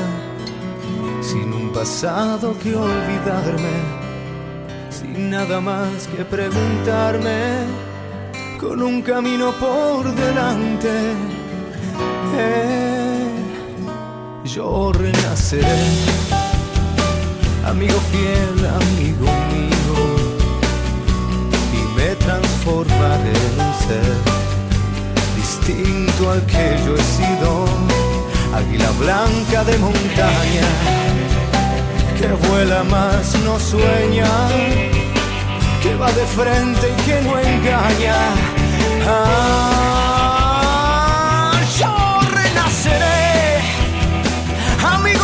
sin un pasado que olvidarme sin nada más que preguntarme, con un camino por delante. Eh, yo renaceré, amigo fiel, amigo mío, y me transformaré en ser distinto al que yo he sido, águila blanca de montaña que vuela más no sueña, que va de frente y que no engaña. Ah, yo renaceré, amigo,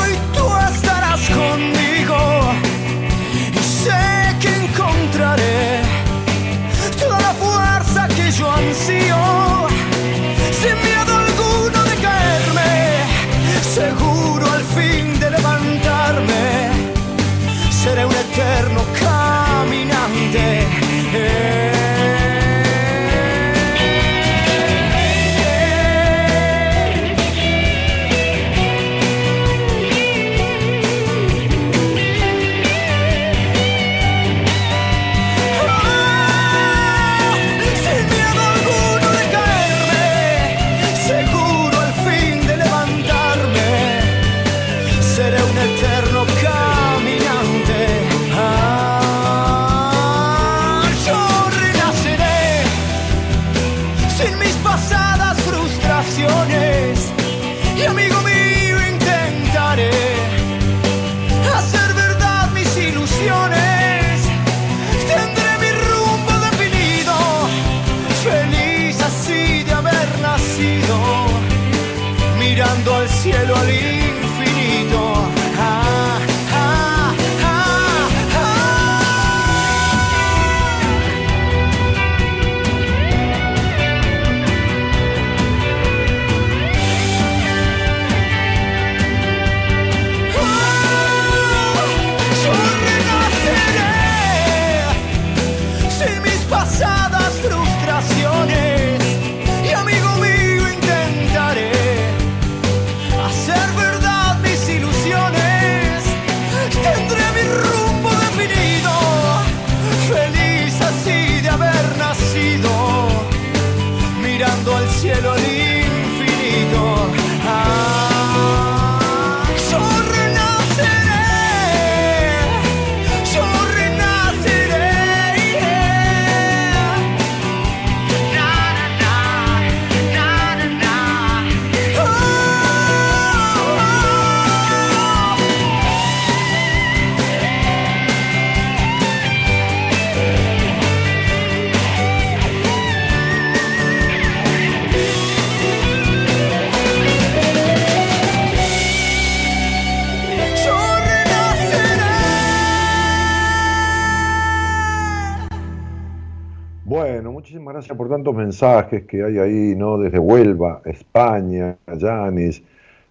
mensajes que hay ahí, ¿no? Desde Huelva, España, Yanis,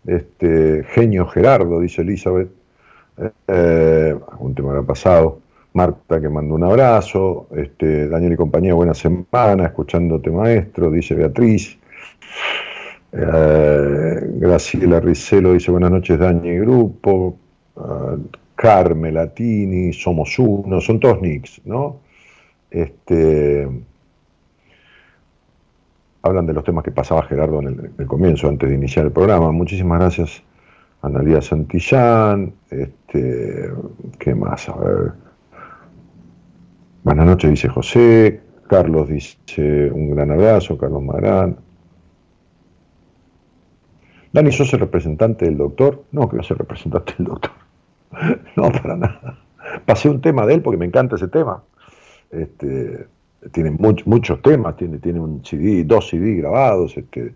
este, Genio Gerardo, dice Elizabeth. Eh, algún tema habrá pasado. Marta que mandó un abrazo. Este, Daniel y compañía, buena semana, escuchándote maestro, dice Beatriz. Eh, Graciela Ricelo dice buenas noches, Dani y grupo. Ah, Carme Latini, Somos Uno, son todos nicks, ¿no? Este, hablan de los temas que pasaba Gerardo en el, en el comienzo, antes de iniciar el programa. Muchísimas gracias, Analía Santillán. Este, ¿Qué más? A ver. Buenas noches, dice José. Carlos dice un gran abrazo, Carlos Marán. Dani, ¿sos el representante del doctor? No, que no soy representante del doctor. No, para nada. Pasé un tema de él porque me encanta ese tema. Este, tiene much- muchos temas, tiene, tiene un CD, dos CD grabados, este,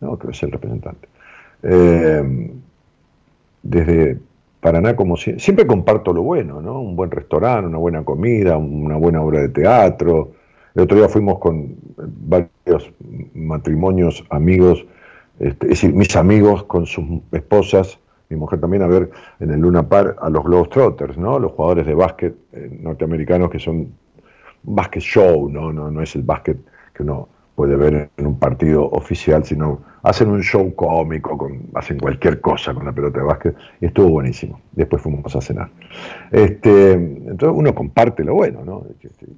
no, creo que es el representante. Eh, desde Paraná, como si- siempre comparto lo bueno, ¿no? Un buen restaurante, una buena comida, una buena obra de teatro. El otro día fuimos con varios matrimonios, amigos, este, es decir, mis amigos con sus esposas, mi mujer también, a ver en el Luna Par a los Globetrotters, ¿no? Los jugadores de básquet eh, norteamericanos que son básquet show, ¿no? No, no es el básquet que uno puede ver en un partido oficial, sino hacen un show cómico, con, hacen cualquier cosa con la pelota de básquet, y estuvo buenísimo. Después fuimos a cenar. Este, entonces uno comparte lo bueno, ¿no?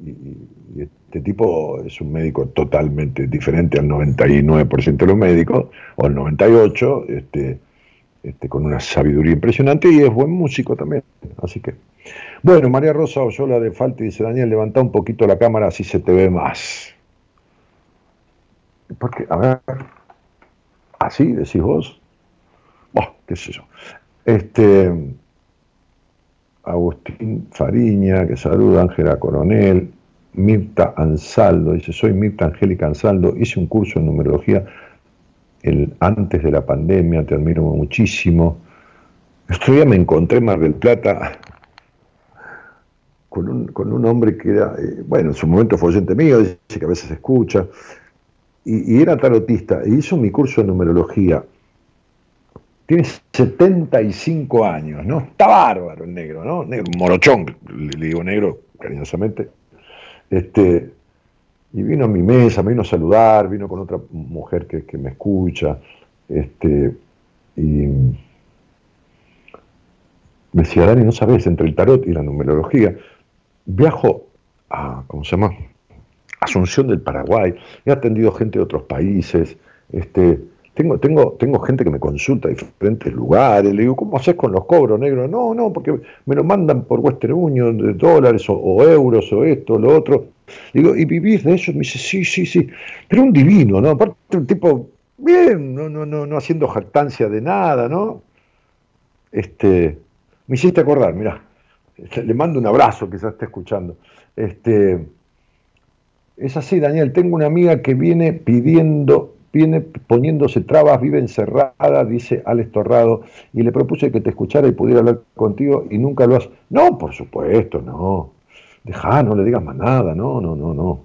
Y este tipo es un médico totalmente diferente al 99% de los médicos, o al 98%, este, este, con una sabiduría impresionante y es buen músico también. Así que, bueno, María Rosa Oyola de Falti dice, Daniel, levanta un poquito la cámara así se te ve más. Porque, a ver, así decís vos. Bah, qué sé yo. Este, Agustín Fariña, que saluda, Ángela Coronel, Mirta Ansaldo, dice, soy Mirta Angélica Ansaldo, hice un curso en numerología el, antes de la pandemia, te admiro muchísimo. Este día me encontré en Mar del Plata con un, con un hombre que era, eh, bueno, en su momento fue oyente mío, dice que a veces escucha, y, era tarotista, e hizo mi curso de numerología. Tiene 75 años, ¿no? Está bárbaro el negro, ¿no? Negro, morochón, le, le digo negro cariñosamente. Este, y vino a mi mesa, me vino a saludar, vino con otra mujer que, que me escucha, este, y me decía, Dani, no sabes, entre el tarot y la numerología, viajo a, ¿cómo se llama? Asunción del Paraguay, he atendido gente de otros países, este, tengo, tengo, tengo gente que me consulta de diferentes lugares, le digo, ¿cómo haces con los cobros negros? No, no, porque me lo mandan por Western Union, de dólares o, euros o esto, o lo otro. Digo, ¿y vivís de eso? Me dice, sí, sí, sí. Pero un divino, ¿no? Aparte un tipo, bien, no, no, no, no haciendo jactancia de nada, ¿no? Este, me hiciste acordar, mirá. Le mando un abrazo, quizás esté escuchando. Este, es así, Daniel, tengo una amiga que viene pidiendo, viene poniéndose trabas, vive encerrada, dice Alex Torrado, y le propuse que te escuchara y pudiera hablar contigo y nunca lo has. No, por supuesto, no. Deja, no le digas más nada, no, no, no, no.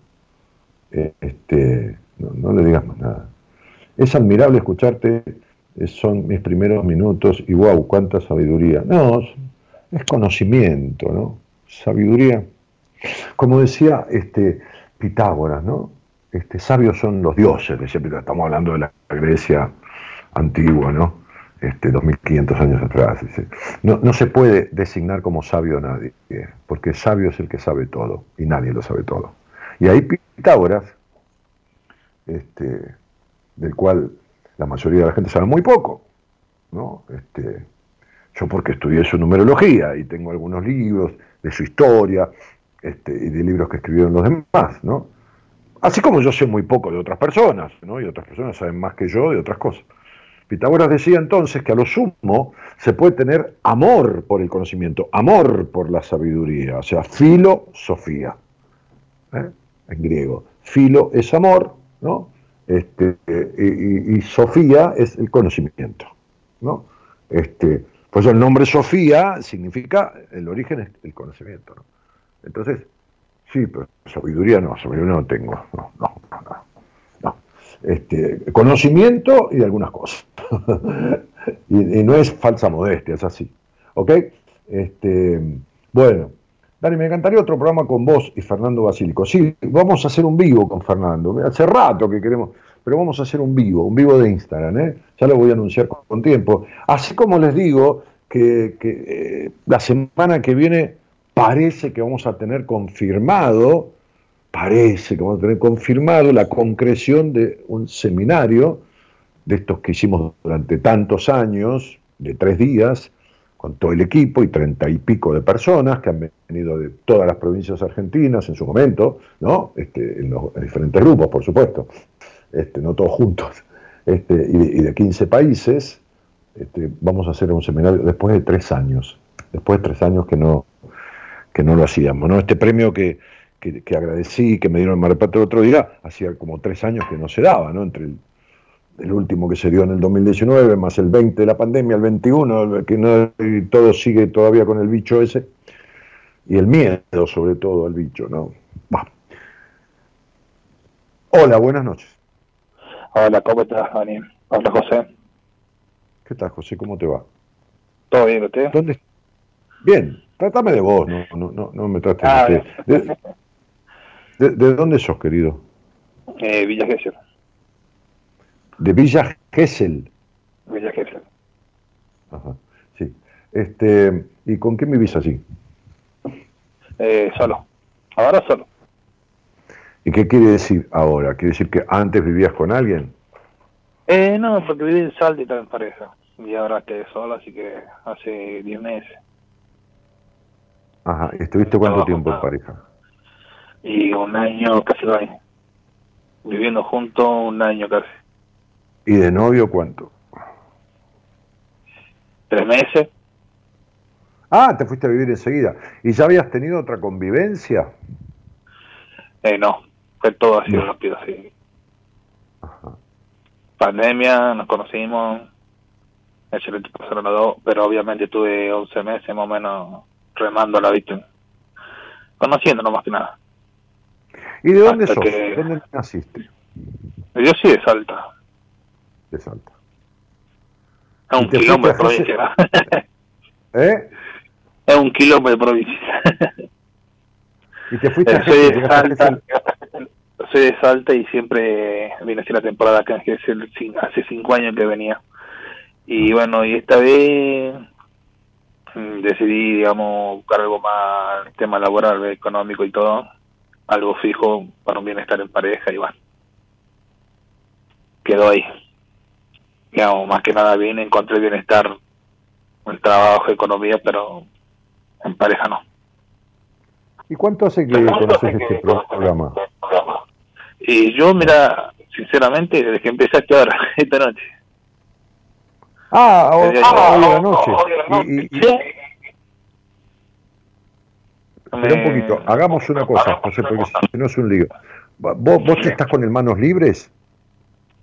Eh, Este, no, no le digas más nada. Es admirable escucharte, son mis primeros minutos y wow, cuánta sabiduría. No, es- conocimiento, ¿no? Sabiduría. Como decía este, Pitágoras, ¿no? Este, sabios son los dioses, decía. Estamos hablando de la Grecia antigua, ¿no? Este, 2500 años atrás. No, no, se puede designar como sabio a nadie, porque sabio es el que sabe todo, y nadie lo sabe todo. Y ahí Pitágoras, este, del cual la mayoría de la gente sabe muy poco, ¿no? Este, yo porque estudié su numerología y tengo algunos libros de su historia este, y de libros que escribieron los demás, ¿no? Así como yo sé muy poco de otras personas, ¿no? Y otras personas saben más que yo de otras cosas. Pitágoras decía entonces que a lo sumo se puede tener amor por el conocimiento, amor por la sabiduría, o sea, filosofía, ¿eh? en griego. Filo es amor, ¿no? Este, y, Sofía es el conocimiento, ¿no? Este, pues el nombre Sofía significa, el origen es el conocimiento, ¿no? Entonces, sí, pero sabiduría no, sabiduría no tengo, no, no, no este, conocimiento y algunas cosas. y, no es falsa modestia, es así. ¿Ok? Este, bueno, Dani, me encantaría otro programa con vos y Fernando Basílico. Sí, vamos a hacer un vivo con Fernando. Hace rato que queremos, pero vamos a hacer un vivo, un vivo de Instagram. ¿eh? Ya lo voy a anunciar con, tiempo. Así como les digo que, eh, la semana que viene parece que vamos a tener confirmado parece que vamos a tener confirmado la concreción de un seminario de estos que hicimos durante tantos años, de tres días, con todo el equipo y treinta y pico de personas que han venido de todas las provincias argentinas en su momento, ¿no? Este, en los diferentes grupos, por supuesto, este, no todos juntos, este, y, de, quince 15 países. Este, vamos a hacer un seminario después de tres años, después de tres años que no, que no lo hacíamos. ¿no? Este premio que, que, agradecí, que me dieron el Mar el otro día, hacía como tres años que no se daba, ¿no? Entre el, último que se dio en el 2019, más el 20 de la pandemia, el 21, que no, todo sigue todavía con el bicho ese, y el miedo sobre todo al bicho, ¿no? Hola, buenas noches. Hola, ¿cómo estás, Daniel? Hola, José. ¿Qué tal, José? ¿Cómo te va? ¿Todo bien, usted? ¿Dónde? Bien, trátame de vos, no, no, no, no me trates ah, de ¿De, dónde sos, querido? Eh, Villa Gesell. ¿De Villa Gesell? Villa Gesell. Ajá, sí. Este, ¿Y con quién vivís así? Eh, solo. Ahora solo. ¿Y qué quiere decir ahora? ¿Quiere decir que antes vivías con alguien? Eh, no, porque viví en Salta y estaba en pareja. Y ahora quedé solo, así que hace 10 meses. Ajá. ¿Estuviste cuánto tiempo en pareja? y un año, casi dos años. Viviendo juntos un año casi. ¿Y de novio cuánto? Tres meses. Ah, te fuiste a vivir enseguida. ¿Y ya habías tenido otra convivencia? Eh, no, fue todo así rápido, sí. Pandemia, nos conocimos, excelente pasaron los dos, pero obviamente tuve 11 meses más o menos remando a la víctima. Conociendo no más que nada. ¿Y de dónde sos? ¿Dónde naciste? Yo sí de Salta. De Salta. Es un kilómetro de provincia. ¿Eh? Es un kilómetro de provincia. ¿Y te fuiste a soy de Salta, soy de Salta y siempre vine a hacer la temporada acá en hace cinco años que venía. Y bueno, y esta vez mm, decidí, digamos, buscar algo más, tema laboral, económico y todo algo fijo para un bienestar en pareja y bueno, quedó ahí. Digamos, más que nada bien, encontré bienestar en trabajo, economía, pero en pareja no. ¿Y cuánto hace que conoces este programa? Y yo, mira, sinceramente, desde que empezaste ahora, esta noche. Ah, hoy, ah, la noche. Y, Espera un poquito, hagamos una cosa, José, porque si no es un lío. ¿Vos, vos estás con el manos libres?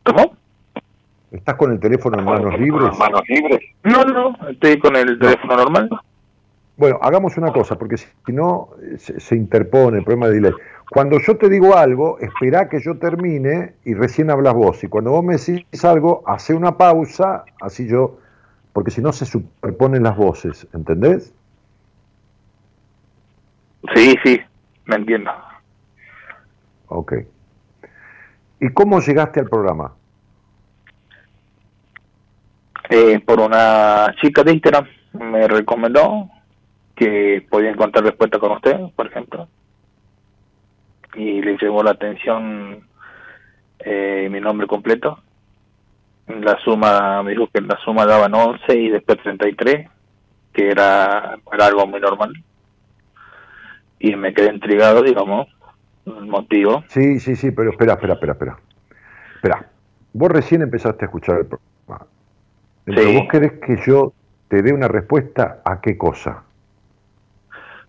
¿Cómo? ¿Estás con el teléfono en manos libres? ¿Manos libres? No, no, estoy con el teléfono normal. Bueno, hagamos una cosa, porque si no se, interpone el problema de delay. Cuando yo te digo algo, espera que yo termine y recién hablas vos. Y cuando vos me decís algo, hace una pausa, así yo, porque si no se superponen las voces, ¿entendés? Sí, sí, me entiendo. Ok. ¿Y cómo llegaste al programa? Eh, por una chica de Instagram me recomendó que podía encontrar respuesta con usted, por ejemplo. Y le llamó la atención eh, mi nombre completo. La suma, me dijo que la suma daban 11 y después 33, que era, era algo muy normal. Y me quedé intrigado, digamos, el motivo. Sí, sí, sí, pero espera, espera, espera, espera. Espera, vos recién empezaste a escuchar el programa. Sí. ¿vos querés que yo te dé una respuesta a qué cosa?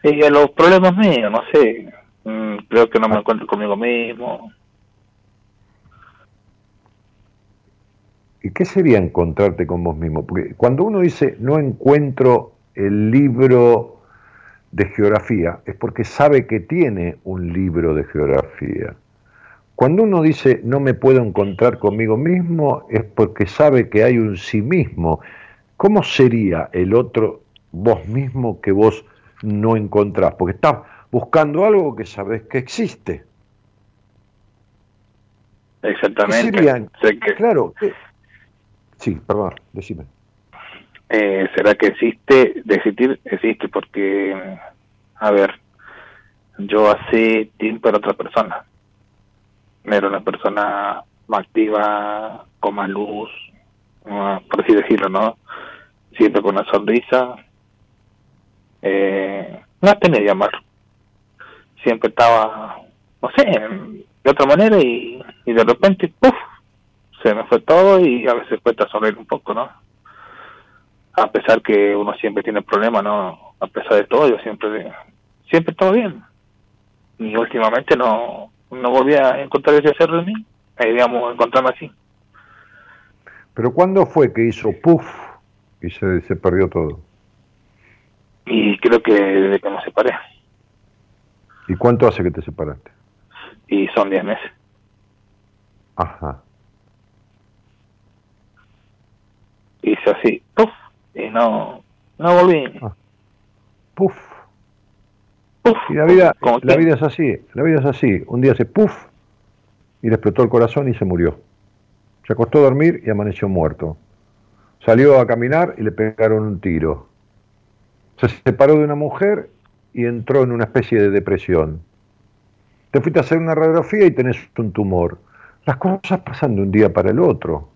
Y los problemas míos, no sé. Mm, creo que no me encuentro conmigo mismo. ¿Y qué sería encontrarte con vos mismo? Porque cuando uno dice no encuentro el libro de geografía, es porque sabe que tiene un libro de geografía. Cuando uno dice no me puedo encontrar conmigo mismo, es porque sabe que hay un sí mismo. ¿Cómo sería el otro vos mismo que vos no encontrás? Porque estás buscando algo que sabes que existe. ¿Qué Exactamente. Sé que, Claro. ¿qué? Sí, perdón, decime. eh, ¿Será que existe? De existir, existe porque, a ver, yo hace tiempo era otra persona. Era una persona más activa, con más luz, por así decirlo, ¿no? Siempre con una sonrisa. Eh, no tenía llamar. Siempre estaba, no sé, de otra manera y, de repente, ¡puf! Se me fue todo y a veces cuesta sonreír un poco, ¿no? a pesar que uno siempre tiene problemas, ¿no? A pesar de todo, yo siempre siempre estaba bien. Y últimamente no, no volví a encontrar ese ser de mí. Digamos, encontrarme así. Pero ¿cuándo fue que hizo puff y se, se perdió todo? Y creo que desde que me separé. ¿Y cuánto hace que te separaste? Y son 10 meses. Ajá. Hice así, ¡puf! Y no, no volví. Ah. Puff. ¡Puf! Y la vida, la vida es así, la vida es así. Un día se puff y le explotó el corazón y se murió. Se acostó a dormir y amaneció muerto. Salió a caminar y le pegaron un tiro. Se separó de una mujer y entró en una especie de depresión. Te fuiste a hacer una radiografía y tenés un tumor. Las cosas pasan de un día para el otro.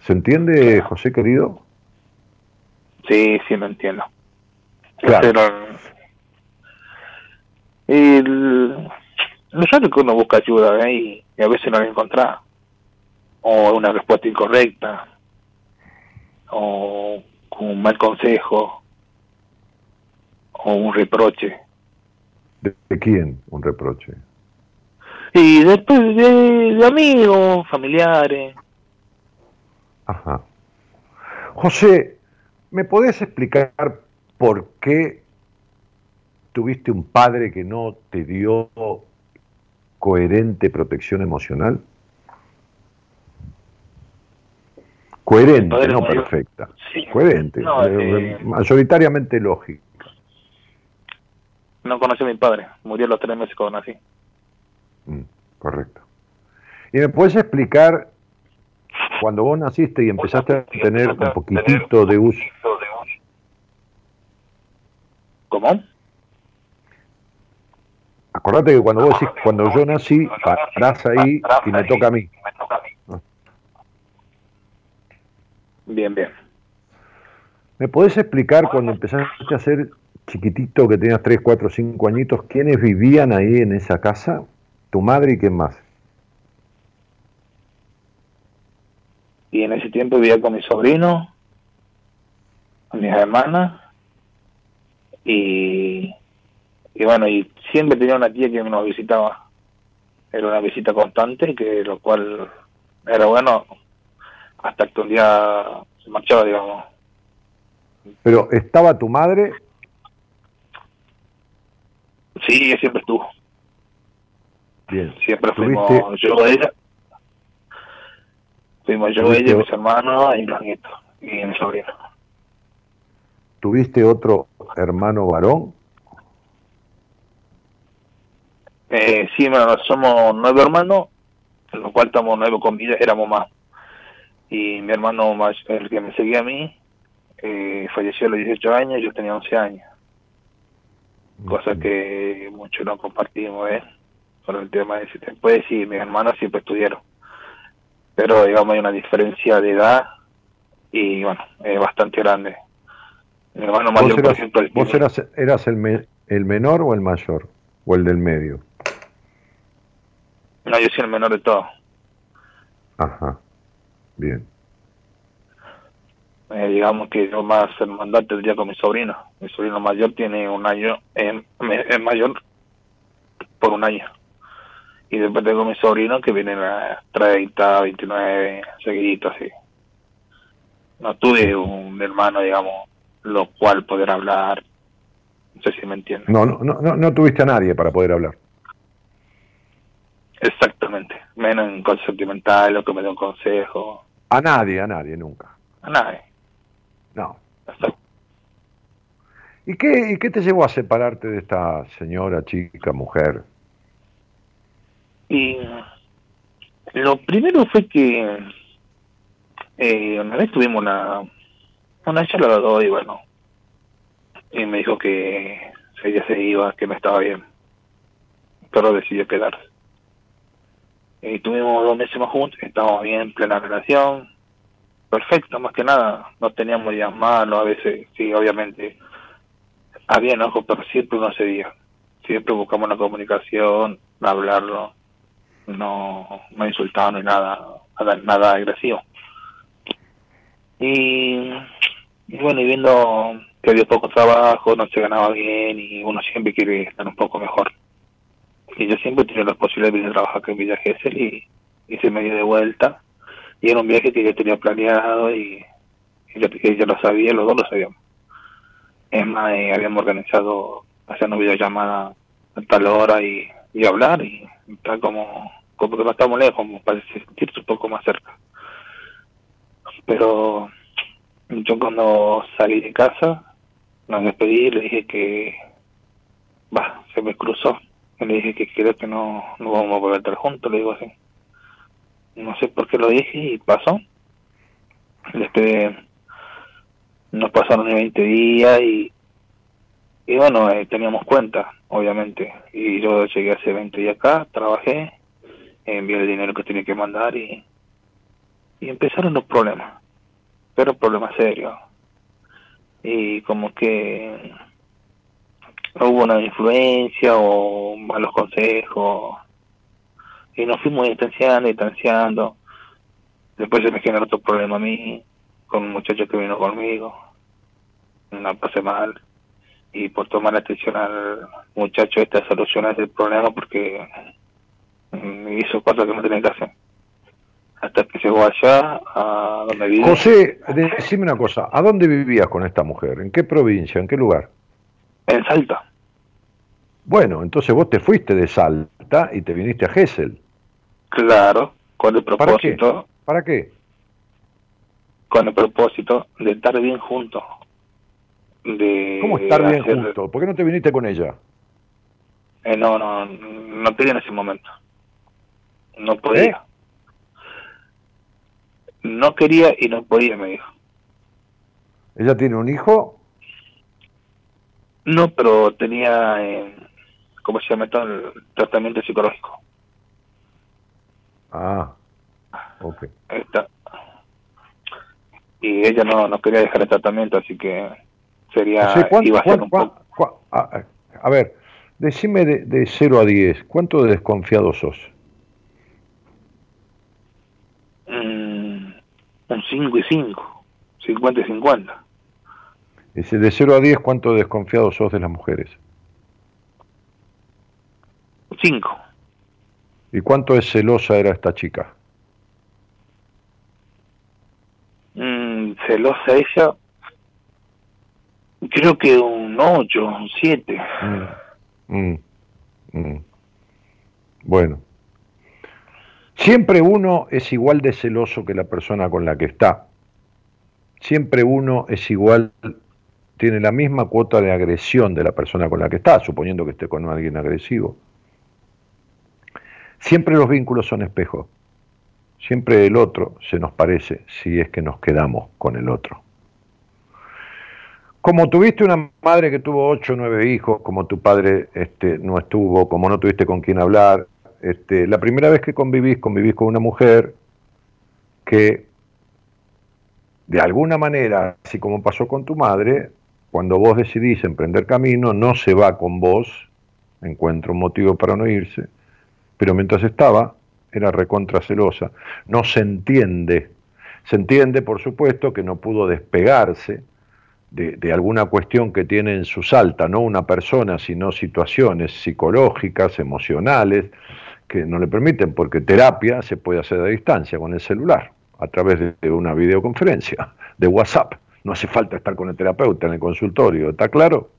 ¿Se entiende, José querido? Sí, sí, lo entiendo. Claro. Pero, y el- lo que uno busca ayuda ¿eh? y, y a veces no la encuentra. O una respuesta incorrecta. O con un mal consejo. O un reproche. ¿De, de quién un reproche? Y después de, de amigos, familiares. Ajá. José, ¿me podés explicar por qué tuviste un padre que no te dio coherente protección emocional? Coherente, no perfecta. Sí. Coherente, No, eh, eh, mayoritariamente lógica. no conocí a mi padre. Murió a los tres meses cuando nací. Mm, correcto. ¿Y me puedes explicar cuando vos naciste y empezaste a tener un poquitito de uso? ¿Cómo? Acordate que cuando vos decís, cuando yo nací, parás ahí y me toca a mí. Bien, bien. ¿Me podés explicar cuando empezaste a ser chiquitito, que tenías 3, 4, 5 añitos, quiénes vivían ahí en esa casa? ¿Tu madre y quién más? Y en ese tiempo vivía con mi sobrino, con mis hermanas, y, y bueno, y siempre tenía una tía que nos visitaba. Era una visita constante, que lo cual era bueno hasta que un día se marchaba, digamos. Pero ¿estaba tu madre? Sí, siempre estuvo. Bien. Siempre ¿Tuviste- fuimos yo, ella. Fuimos yo, ¿Tuviste- ella, mis hermanos y los nietos. Y mi sobrino. ¿Tuviste otro hermano varón? Eh, sí, somos nueve hermanos, en lo cual estamos nueve con vida, éramos más. Y mi hermano, el que me seguía a mí, eh, falleció a los 18 años, yo tenía 11 años. Cosa que muchos no compartimos, ¿eh? Con el tema de ese Puede sí, mis hermanos siempre estudiaron. Pero, digamos, hay una diferencia de edad y, bueno, es bastante grande. Mi hermano mayor, por ejemplo... ¿Vos eras, eras el, el menor o el mayor? ¿O el del medio? No, yo soy el menor de todos. Ajá, bien. Eh, digamos que yo más hermandad tendría con mi sobrino. Mi sobrino mayor tiene un año, eh, es mayor por un año. Y después tengo mi sobrino que viene a 30, 29, seguidito así. No tuve un hermano, digamos, lo cual poder hablar. No sé si me entiendes. No, no, no, no tuviste a nadie para poder hablar. Exactamente, menos en cosas sentimentales, lo que me dé un consejo. A nadie, a nadie, nunca. A nadie. No. ¿Y qué, ¿Y qué te llevó a separarte de esta señora, chica, mujer? Y lo primero fue que eh, una vez tuvimos una, una charla de dos y bueno, y me dijo que ella se iba, que no estaba bien, pero decidió quedarse. Y tuvimos dos meses más juntos, estábamos bien, en plena relación, perfecto, más que nada, no teníamos días malos, a veces, sí, obviamente, había enojo, pero siempre uno cedía, siempre buscamos la comunicación, hablarlo, no, no insultaba ni nada, nada, nada agresivo. Y, y, bueno, y viendo que había poco trabajo, no se ganaba bien y uno siempre quiere estar un poco mejor y yo siempre tenía la posibilidad de trabajar acá en Villa Gesell y, se me dio de vuelta. Y era un viaje que yo tenía planeado y, y yo, lo sabía, los dos lo sabíamos. Es más, eh, habíamos organizado hacer una videollamada a tal hora y, y hablar y tal como, como que no estamos lejos, para sentirse un poco más cerca. Pero yo cuando salí de casa, nos despedí, le dije que, va, se me cruzó le dije que creo que no, no vamos a poder estar juntos, le digo así. No sé por qué lo dije y pasó. Después nos pasaron 20 días y, y bueno, eh, teníamos cuenta, obviamente. Y yo llegué hace 20 días acá, trabajé, envié el dinero que tenía que mandar y, y empezaron los problemas. Pero problemas serios. Y como que hubo una influencia o malos consejos y nos fuimos distanciando, distanciando. Después se me generó otro problema a mí con un muchacho que vino conmigo. No pasé mal y por tomar atención al muchacho este a solucionar el problema porque me hizo cosas que no tenía que hacer. Hasta que llegó allá, a donde vivía. José, decime una cosa, ¿a dónde vivías con esta mujer? ¿En qué provincia? ¿En qué lugar? En Salta. Bueno, entonces vos te fuiste de Salta y te viniste a Gessel. Claro, con el propósito. ¿Para qué? Con el propósito de estar bien juntos. De ¿Cómo estar bien juntos? ¿Por qué no te viniste con ella? Eh, no, no, no quería en ese momento. No podía. ¿Eh? No quería y no podía, me dijo. ¿Ella tiene un hijo? No, pero tenía, eh, ¿cómo se llama esto? El tratamiento psicológico. Ah, ok. Está. Y ella no, no quería dejar el tratamiento, así que sería... iba a, ser un poco... a, ver, decime de, de 0 a 10, ¿cuánto de desconfiado sos? Mm, un 5 y 5, 50 y 50. Dice, de 0 a 10, ¿cuánto desconfiado sos de las mujeres? 5. ¿Y cuánto es celosa era esta chica? Mm, celosa ella, creo que un 8, un 7. Mm, mm, mm, bueno. Siempre uno es igual de celoso que la persona con la que está. Siempre uno es igual tiene la misma cuota de agresión de la persona con la que está, suponiendo que esté con alguien agresivo. Siempre los vínculos son espejos. Siempre el otro se nos parece si es que nos quedamos con el otro. Como tuviste una madre que tuvo ocho o nueve hijos, como tu padre este, no estuvo, como no tuviste con quién hablar, este, la primera vez que convivís, convivís con una mujer que de alguna manera, así como pasó con tu madre, cuando vos decidís emprender camino, no se va con vos, encuentra un motivo para no irse, pero mientras estaba, era recontra celosa, no se entiende, se entiende por supuesto que no pudo despegarse de, alguna cuestión que tiene en su salta, no una persona, sino situaciones psicológicas, emocionales, que no le permiten, porque terapia se puede hacer a distancia con el celular, a través de una videoconferencia, de WhatsApp. No hace falta estar con el terapeuta en el consultorio, ¿está claro?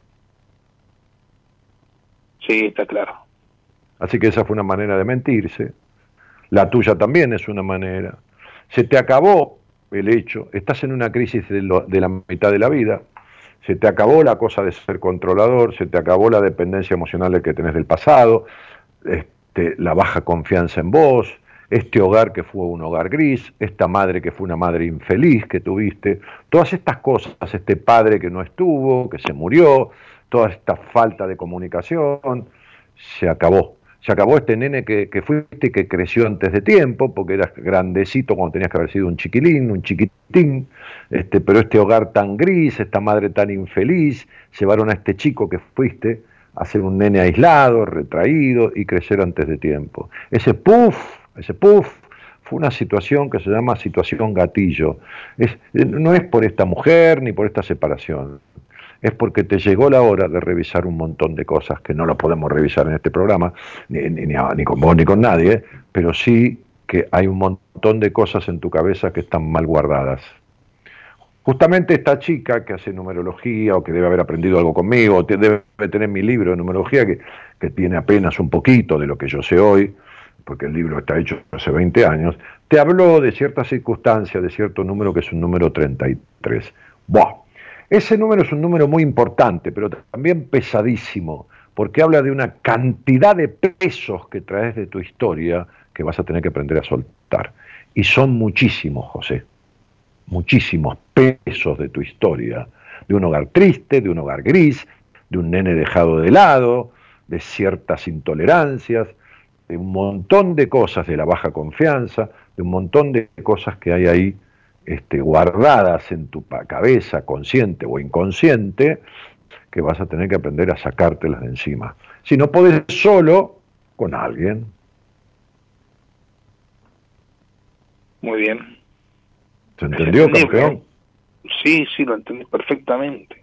Sí, está claro. Así que esa fue una manera de mentirse. La tuya también es una manera. Se te acabó el hecho, estás en una crisis de, la mitad de la vida, se te acabó la cosa de ser controlador, se te acabó la dependencia emocional que tenés del pasado, este, la baja confianza en vos, este hogar que fue un hogar gris, esta madre que fue una madre infeliz que tuviste, todas estas cosas, este padre que no estuvo, que se murió, toda esta falta de comunicación, se acabó se acabó este nene que, fuiste y que creció antes de tiempo, porque eras grandecito cuando tenías que haber sido un chiquilín, un chiquitín, este, pero este hogar tan gris, esta madre tan infeliz, llevaron a este chico que fuiste a ser un nene aislado, retraído y crecer antes de tiempo. Ese puff, puff, fue una situación que se llama situación gatillo. Es, no es por esta mujer ni por esta separación es porque te llegó la hora de revisar un montón de cosas que no lo podemos revisar en este programa, ni, ni, con vos ni con nadie, pero sí que hay un montón de cosas en tu cabeza que están mal guardadas. Justamente esta chica que hace numerología o que debe haber aprendido algo conmigo, o debe tener mi libro de numerología que, que tiene apenas un poquito de lo que yo sé hoy, porque el libro está hecho hace 20 años, te habló de ciertas circunstancias, de cierto número que es un número 33. Buah, ese número es un número muy importante, pero también pesadísimo, porque habla de una cantidad de pesos que traes de tu historia que vas a tener que aprender a soltar. Y son muchísimos, José, muchísimos pesos de tu historia, de un hogar triste, de un hogar gris, de un nene dejado de lado, de ciertas intolerancias, de un montón de cosas, de la baja confianza, de un montón de cosas que hay ahí este, guardadas en tu cabeza, consciente o inconsciente, que vas a tener que aprender a sacártelas de encima. Si no puedes solo, con alguien. Muy bien. ¿Se entendió, campeón? Sí, sí, lo entendí perfectamente.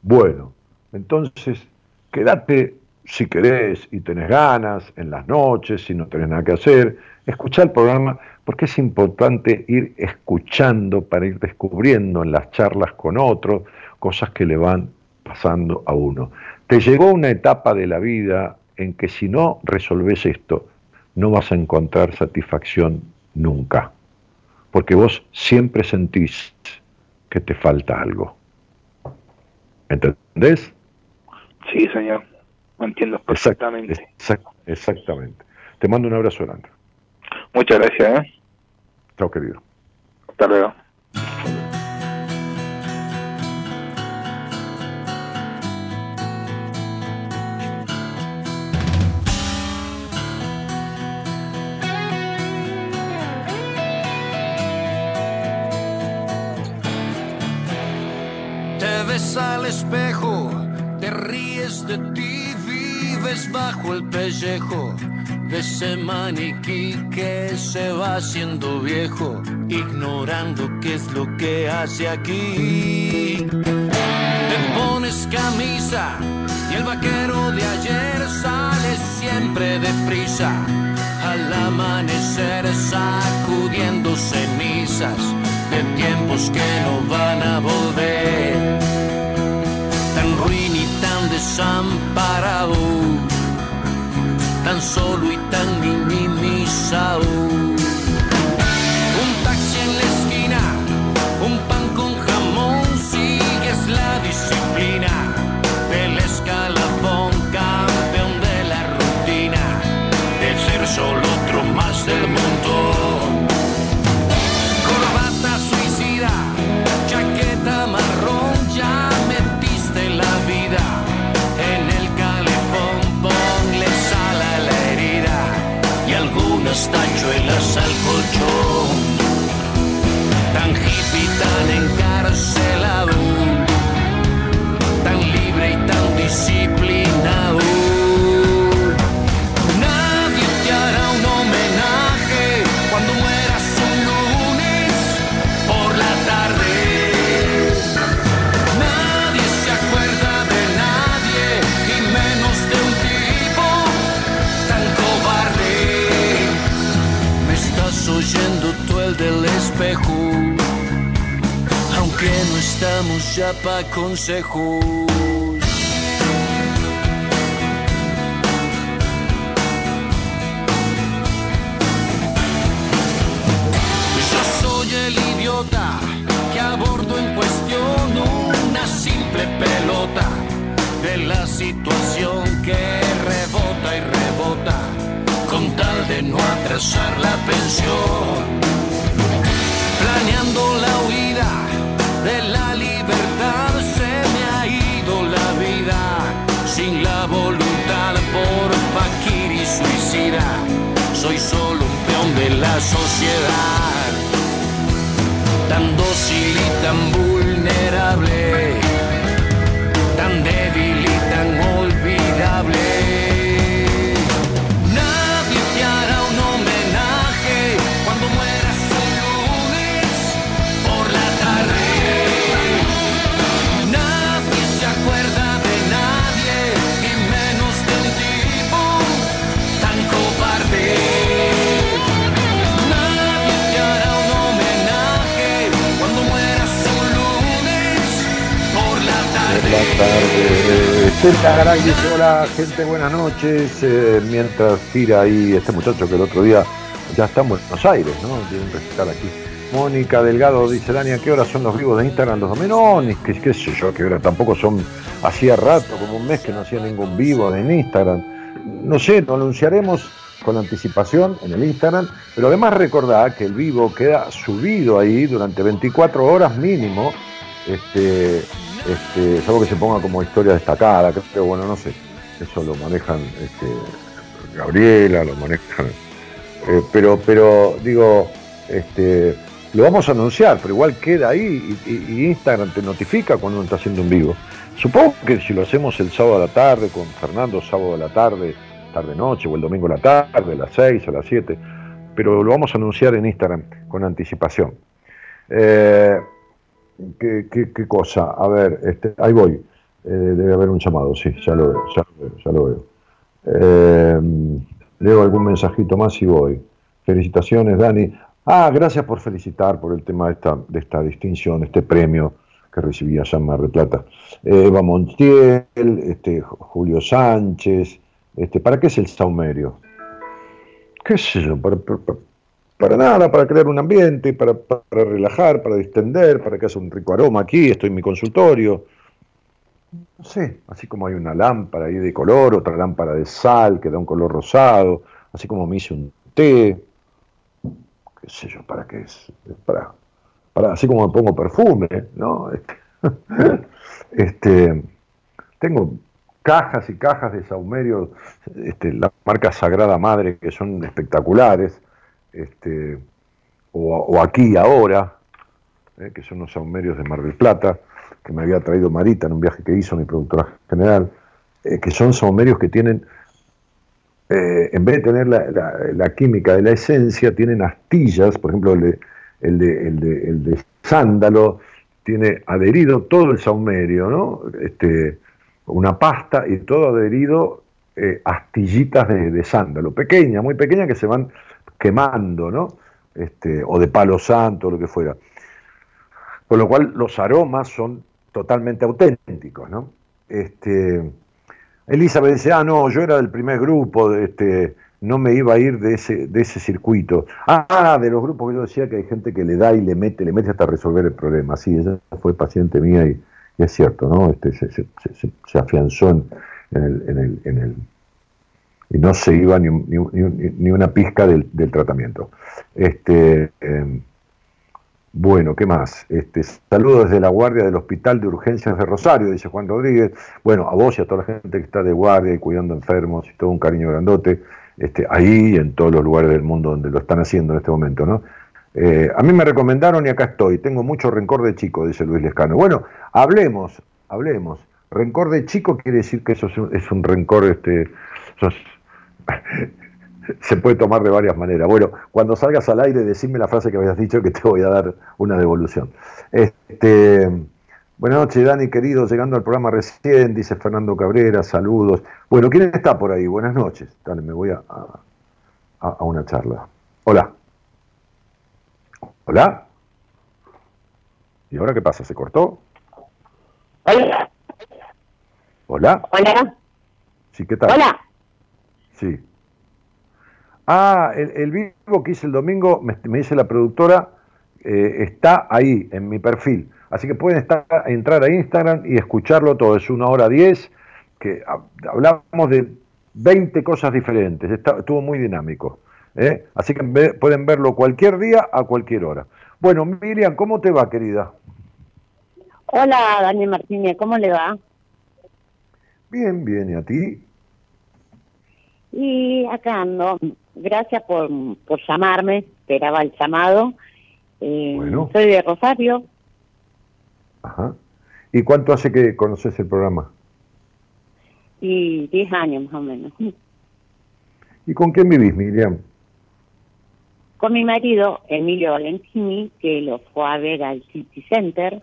Bueno, entonces, quédate si querés y tenés ganas en las noches, si no tenés nada que hacer, escuchá el programa porque es importante ir escuchando para ir descubriendo en las charlas con otros cosas que le van pasando a uno. Te llegó una etapa de la vida en que si no resolves esto, no vas a encontrar satisfacción nunca, porque vos siempre sentís que te falta algo. ¿Entendés? Sí, señor, lo entiendo perfectamente. exactamente. Te mando un abrazo grande. Muchas gracias. ¿eh? Chao, querido. Hasta luego. El pellejo de ese maniquí que se va haciendo viejo, ignorando qué es lo que hace aquí. Te pones camisa y el vaquero de ayer sale siempre deprisa. Al amanecer sacudiendo cenizas de tiempos que no van a volver. Tan ruin y tan desamparado tan solo y tan minimizado. Estamos ya pa' consejos. Yo soy el idiota que abordo en cuestión una simple pelota de la situación que rebota y rebota con tal de no atrasar la pensión. Soy solo un peón de la sociedad, tan dócil y tan vulnerable, Buenas tardes. Hola gente, buenas noches. Eh, mientras tira ahí este muchacho que el otro día ya está en Buenos Aires, ¿no? Tienen que estar aquí. Mónica Delgado dice, Dani, ¿a qué hora son los vivos de Instagram los domingos? No, qué, qué sé yo, qué hora. Tampoco son, hacía rato, como un mes que no hacía ningún vivo en Instagram. No sé, lo anunciaremos con anticipación en el Instagram, pero además recordad que el vivo queda subido ahí durante 24 horas mínimo, este, este, salvo que se ponga como historia destacada, creo, bueno, no sé, eso lo manejan este, Gabriela, lo manejan, eh, pero, pero digo, este, lo vamos a anunciar, pero igual queda ahí y Instagram te notifica cuando uno está haciendo un vivo. Supongo que si lo hacemos el sábado a la tarde con Fernando, sábado a la tarde, tarde-noche, o el domingo a la tarde, a las 6, a las 7, pero lo vamos a anunciar en Instagram con anticipación. Eh, ¿qué, qué- qué cosa? A ver, este, ahí voy. Eh, debe haber un llamado, sí, ya lo veo, ya lo veo. Ya lo veo. Eh, leo algún mensajito más y voy. Felicitaciones, Dani. Ah, gracias por felicitar por el tema de esta, de esta distinción, este premio que recibí allá en Mar del Plata. Eh, Eva Montiel, este, Julio Sánchez, este, ¿para qué es el saumerio? ¿Qué sé yo? Para, para- para nada, para crear un ambiente, para, relajar, para distender, para que haya un rico aroma aquí, estoy en mi consultorio. No sé, así como hay una lámpara ahí de color, otra lámpara de sal que da un color rosado, así como me hice un té, qué sé yo, ¿para qué es? Para, así como me pongo perfume, ¿no? Este, este, tengo cajas y cajas de saumerio, este, la marca Sagrada Madre, que son espectaculares, este, o, o aquí ahora, eh, que son los saumerios de Mar del Plata, que me había traído Marita en un viaje que hizo mi productora general, eh, que son saumerios que tienen, eh, en vez de tener la, química de la esencia, tienen astillas, por ejemplo, el de, el de, el de, sándalo, tiene adherido todo el saumerio, ¿no? Este, una pasta y todo adherido, astillitas de, de sándalo, pequeñas, muy pequeñas que se van quemando, ¿no? Este, o de palo santo, lo que fuera. Con lo cual los aromas son totalmente auténticos, ¿no? Este, Elizabeth dice, ah, no, yo era del primer grupo, de este, no me iba a ir de ese, de ese circuito. Ah, de los grupos que yo decía que hay gente que le da y le mete, le mete hasta resolver el problema. Sí, ella fue paciente mía y, es cierto, ¿no? Este, se, se- se- se afianzó en el, en el- en el- y no se iba ni, ni ni un- ni una pizca del, del tratamiento. Este, em, bueno, ¿qué más? Este, saludos desde la guardia del Hospital de Urgencias de Rosario, dice Juan Rodríguez. Bueno, a vos y a toda la gente que está de guardia y cuidando enfermos y todo un cariño grandote, este, ahí y en todos los lugares del mundo donde lo están haciendo en este momento, ¿no? Eh, a mí me recomendaron y acá estoy. Tengo mucho rencor de chico, dice Luis Lescano. Bueno, hablemos, hablemos. Rencor de chico quiere decir que eso es un, es un rencor, este, se puede tomar de varias maneras. Bueno, cuando salgas al aire, decime la frase que habías dicho que te voy a dar una devolución. Este, buenas noches, Dani, querido, llegando al programa recién, dice Fernando Cabrera, saludos. Bueno, ¿quién está por ahí? Buenas noches. Dale, me voy a, a- a una charla. Hola. Hola. ¿Y ahora qué pasa? ¿Se cortó? Hola. Hola. Hola. Sí, ¿qué tal? Hola. Sí. Ah, el, el vivo que hice el domingo, me, me dice la productora, eh, está ahí, en mi perfil. Así que pueden estar, entrar a Instagram y escucharlo todo. Es una hora diez, que ha- hablamos de 20 cosas diferentes. Está- estuvo muy dinámico. ¿eh? Así que ve- pueden verlo cualquier día a cualquier hora. Bueno, Miriam, ¿cómo te va, querida? Hola, Daniel Martínez, ¿cómo le va? Bien, bien, ¿y a ti? Y acá ando. Gracias por, por llamarme, esperaba el llamado. Eh, Bueno. Soy de Rosario, Ajá. ¿Y cuánto hace que conoces el programa? y 10 años más o menos. ¿Y con quién vivís, Miriam? Con mi marido, Emilio Valentini, que lo fue a ver al City Center.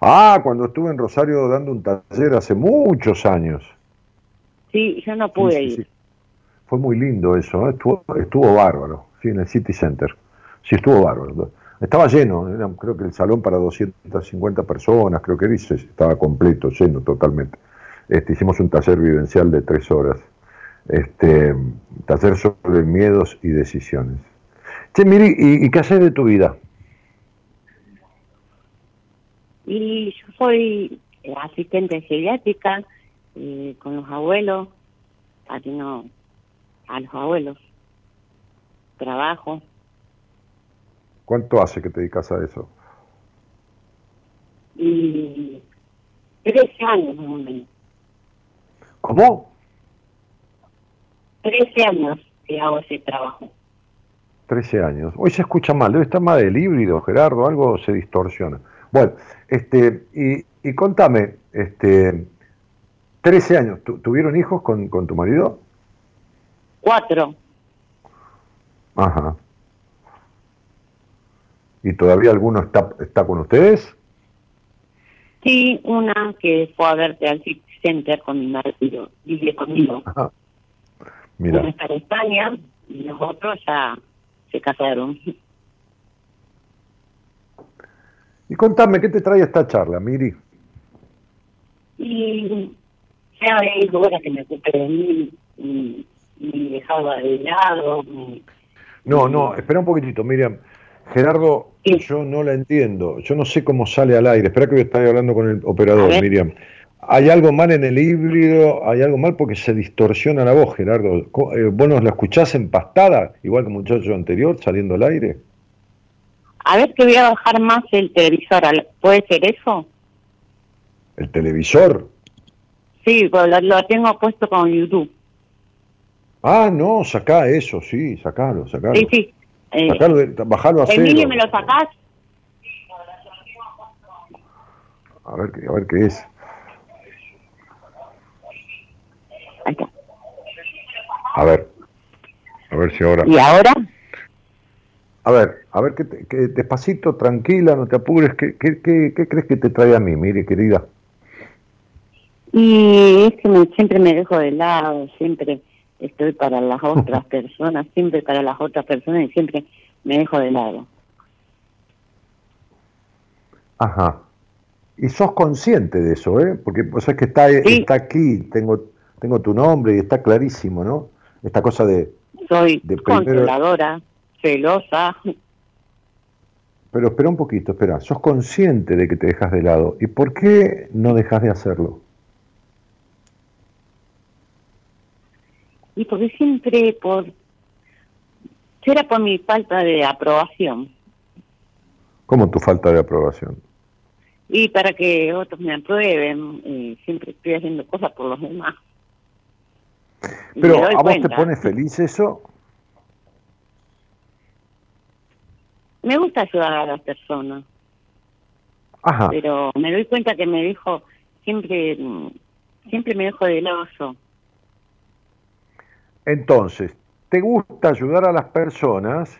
Ah, cuando estuve en Rosario dando un taller hace muchos años. Sí, yo no pude sí, ir. sí. Fue muy lindo eso, ¿eh? estuvo, estuvo bárbaro, sí, en el City Center. Sí, estuvo bárbaro. Estaba lleno, era, creo que el salón para 250 personas, creo que dice, estaba completo, lleno totalmente. Este, hicimos un taller vivencial de tres horas, este, taller sobre miedos y decisiones. Che, Miri, ¿y, y qué haces de tu vida? Y yo soy eh, asistente geriátrica eh, con los abuelos, atiendo a los abuelos. Trabajo. ¿Cuánto hace que te dedicas a eso? Y 13 años más o menos. ¿Cómo? 13 años que hago ese trabajo. 13 años. Hoy se escucha mal, debe estar más del híbrido, Gerardo, algo se distorsiona. Bueno, este, y, y contame, este, 13 años, ¿tu- ¿tuvieron hijos con, con tu marido? Cuatro. Ajá. ¿Y todavía alguno está, está con ustedes? Sí, una que fue a verte al City Center con mi marido, vive conmigo. Ajá. Mira, está en España y los otros ya se casaron. y contame, ¿qué te trae esta charla, Miri? Y he ido ahora que me ocupé de mí, y, y dejaba de lado. y- No, no, espera un poquitito, Miriam. Gerardo, Sí. yo no la entiendo. Yo no sé cómo sale al aire. Espera que voy a estar hablando con el operador. Miriam. ¿Hay algo mal en el híbrido? ¿Hay algo mal porque se distorsiona la voz, Gerardo? Eh, ¿Vos nos la escuchás empastada, igual que el muchacho anterior, saliendo al aire? A ver que voy a bajar más el televisor. ¿al- ¿Puede ser eso? ¿El televisor? Sí, pues lo, lo tengo puesto con YouTube. Ah, no, sacá eso, sí, sacalo, sacalo. Sí, sí. Eh, Sacalo de- bajalo a cero. Emilio, ¿me lo sacás? A ver, a ver qué es. Ahí está. A ver. A ver si ahora... ¿Y ahora? A ver, a ver, que, te- que despacito, tranquila, no te apures. ¿Qué, qué, qué, qué crees que te trae a mí, mire, querida? Y es que me- siempre me dejo de lado, siempre estoy para las otras personas, siempre para las otras personas y siempre me dejo de lado. Ajá. Y sos consciente de eso, ¿eh? Porque vos sabés que está, Sí. está aquí, tengo, tengo tu nombre y está clarísimo, ¿no? Esta cosa de... Soy De primero- controladora, celosa, Pero espera un poquito, espera. Sos consciente de que te dejas de lado. ¿Y por qué no dejas de hacerlo? Y porque siempre por... Será por mi falta de aprobación. ¿Cómo tu falta de aprobación? Y para que otros me aprueben, eh, siempre estoy haciendo cosas por los demás. Pero ¿a vos te pone feliz eso? Me gusta ayudar a las personas, Ajá. pero me doy cuenta que me dejo, siempre, mm, siempre me dejo de lado yo. Entonces, te gusta ayudar a las personas,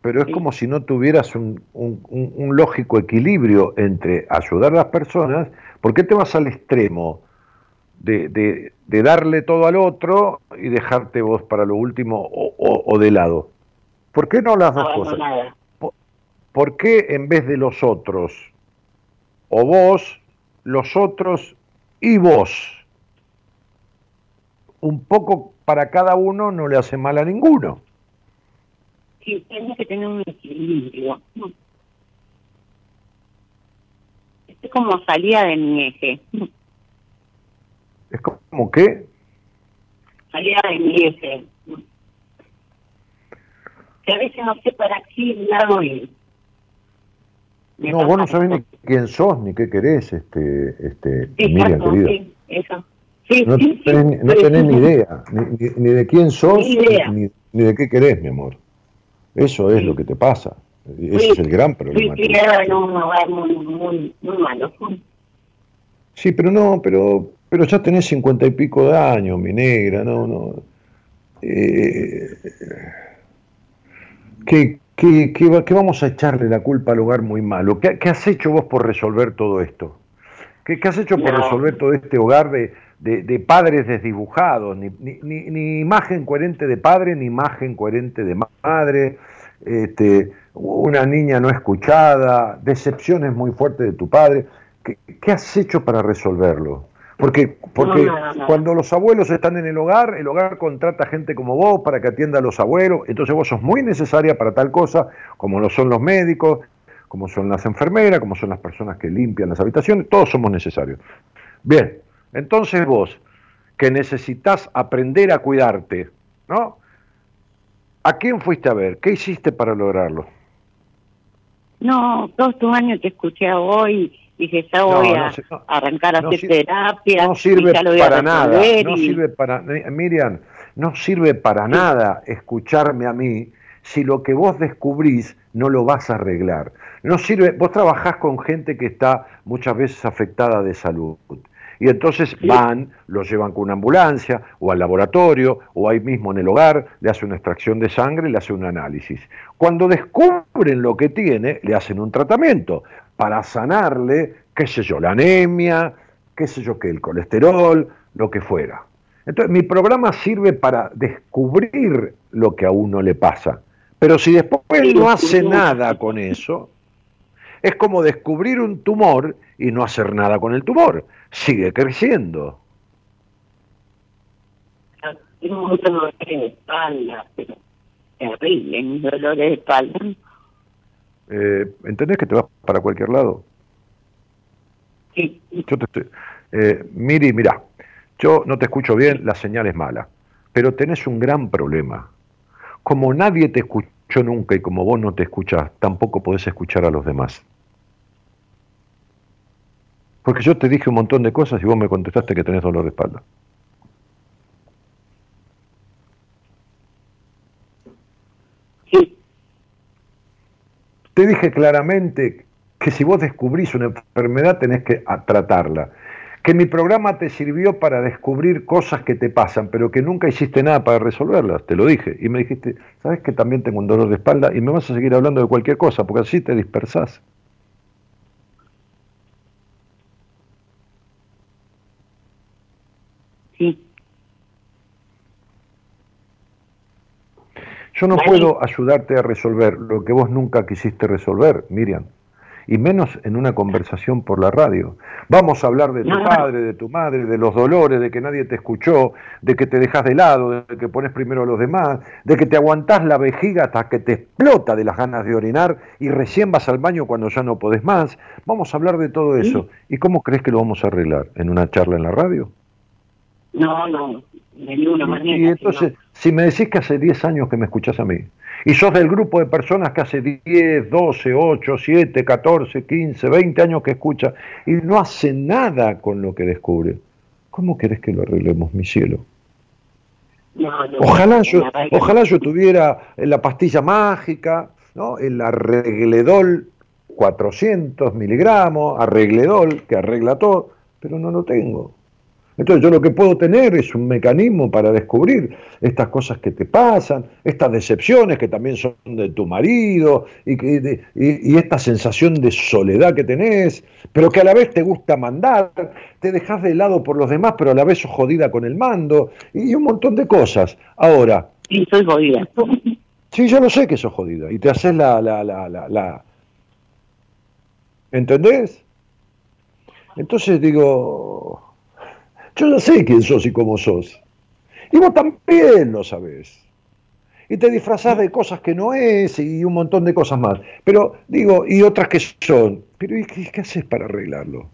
pero es Sí. como si no tuvieras un, un- un- un lógico equilibrio entre ayudar a las personas. ¿Por qué te vas al extremo de, de- de darle todo al otro y dejarte vos para lo último o, o- o de lado? ¿Por qué no las dos cosas? ¿Por, ¿Por qué en vez de los otros? O vos, los otros y vos. Un poco para cada uno no le hace mal a ninguno. Sí, tiene que tener un equilibrio. Es como salida de mi eje. ¿Es como qué? Salida de mi eje. Que a veces no sé para qué lado ir. Me No, vos no sabés ni quién sos ni qué querés, este, este, Miriam, exacto, sí, eso. Sí, No sí, tenés, ni- no tenés ni idea, ni, ni- de quién sos, Ni ni, de qué querés, mi amor. Eso es lo que te pasa. Ese es el gran problema. sí, muy, muy, muy malo. Sí, pero no, pero, pero ya tenés cincuenta y pico de años, mi negra, no, no. Eh, ¿qué, qué, qué qué vamos a echarle la culpa al hogar muy malo? ¿Qué, qué has hecho vos por resolver todo esto? ¿Qué, qué has hecho por No. resolver todo este hogar de, de- de padres desdibujados? Ni, ni, ni- ni imagen coherente de padre, ni imagen coherente de madre, este, una niña no escuchada, decepciones muy fuertes de tu padre. ¿Qué, qué has hecho para resolverlo? Porque, porque No, no, no. cuando los abuelos están en el hogar, el hogar contrata gente como vos para que atienda a los abuelos, entonces vos sos muy necesaria para tal cosa, como lo son los médicos, como son las enfermeras, como son las personas que limpian las habitaciones, todos somos necesarios. Bien, entonces vos, que necesitas aprender a cuidarte, ¿no? ¿A quién fuiste a ver? ¿Qué hiciste para lograrlo? No, todos tus años te escuché hoy y dije, ya voy no a no. arrancar a hacer sir- terapia. no sirve para nada, no sirve para Miriam, no sirve para nada escucharme a mí si lo que vos descubrís no lo vas a arreglar. No sirve, vos trabajás con gente que está muchas veces afectada de salud. Y entonces van, lo llevan con una ambulancia o al laboratorio o ahí mismo en el hogar, le hacen una extracción de sangre, le hacen un análisis. Cuando descubren lo que tiene, le hacen un tratamiento para sanarle, qué sé yo, la anemia, qué sé yo, que el colesterol, lo que fuera. Entonces, mi programa sirve para descubrir lo que a uno le pasa. Pero si después no hace nada con eso, es como descubrir un tumor y no hacer nada con el tumor. Sigue creciendo. Tengo muchos dolores de espalda, pero terrible, mis dolores de espalda. Eh, ¿Entendés que te vas para cualquier lado? Sí, Yo te estoy- eh, Miri, mira, yo no te escucho bien, la señal es mala, pero tenés un gran problema. Como nadie te escuchó nunca y como vos no te escuchás, tampoco podés escuchar a los demás. Porque yo te dije un montón de cosas y vos me contestaste que tenés dolor de espalda. sí, Te dije claramente que si vos descubrís una enfermedad tenés que a- tratarla. Que mi programa te sirvió para descubrir cosas que te pasan, pero que nunca hiciste nada para resolverlas. Te lo dije. Y me dijiste, ¿sabes que también tengo un dolor de espalda? Y me vas a seguir hablando de cualquier cosa, porque así te dispersás. Sí. Yo no Vale. puedo ayudarte a resolver lo que vos nunca quisiste resolver, Miriam. Y menos en una conversación por la radio. Vamos a hablar de tu padre, de tu madre, de los dolores, de que nadie te escuchó, de que te dejas de lado, de que pones primero a los demás, de que te aguantás la vejiga hasta que te explota de las ganas de orinar y recién vas al baño cuando ya no podés más. Vamos a hablar de todo eso. ¿Y cómo crees que lo vamos a arreglar? ¿En una charla en la radio? No, no, de ninguna manera. Y entonces, si me decís que hace 10 años que me escuchás a mí, y sos del grupo de personas que hace 10, 12, 8, 7, 14, 15, 20 años que escucha, y no hace nada con lo que descubre, ¿cómo querés que lo arreglemos, mi cielo? No, no, Ojalá yo, ojalá yo tuviera la pastilla mágica, ¿no? el arregledol 400 miligramos, arregledol que arregla todo, pero no lo tengo. Entonces yo lo que puedo tener es un mecanismo para descubrir estas cosas que te pasan, estas decepciones que también son de tu marido y, y- y esta sensación de soledad que tenés, pero que a la vez te gusta mandar, te dejas de lado por los demás, pero a la vez sos jodida con el mando y un montón de cosas. Ahora, Sí, soy jodida. Sí, yo lo sé que sos jodida. Y te haces la, la, la, la, la... ¿Entendés? Entonces digo, yo ya sé quién sos y cómo sos. Y vos también lo sabés. Y te disfrazás de cosas que no es y un montón de cosas más. Pero digo, y otras que son. Pero ¿y qué, qué haces para arreglarlo?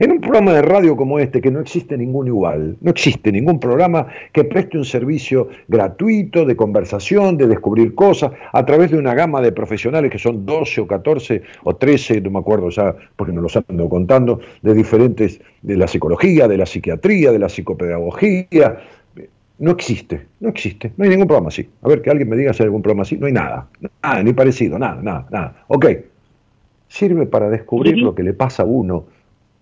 En un programa de radio como este, que no existe ningún igual, no existe ningún programa que preste un servicio gratuito de conversación, de descubrir cosas, a través de una gama de profesionales que son 12 o 14 o 13, no me acuerdo ya, porque no los ando contando, de diferentes, de la psicología, de la psiquiatría, de la psicopedagogía. No existe, no existe, no hay ningún programa así. A ver, que alguien me diga si hay algún programa así, no hay nada, nada, ni parecido, nada, nada, nada. Ok, sirve para descubrir lo que le pasa a uno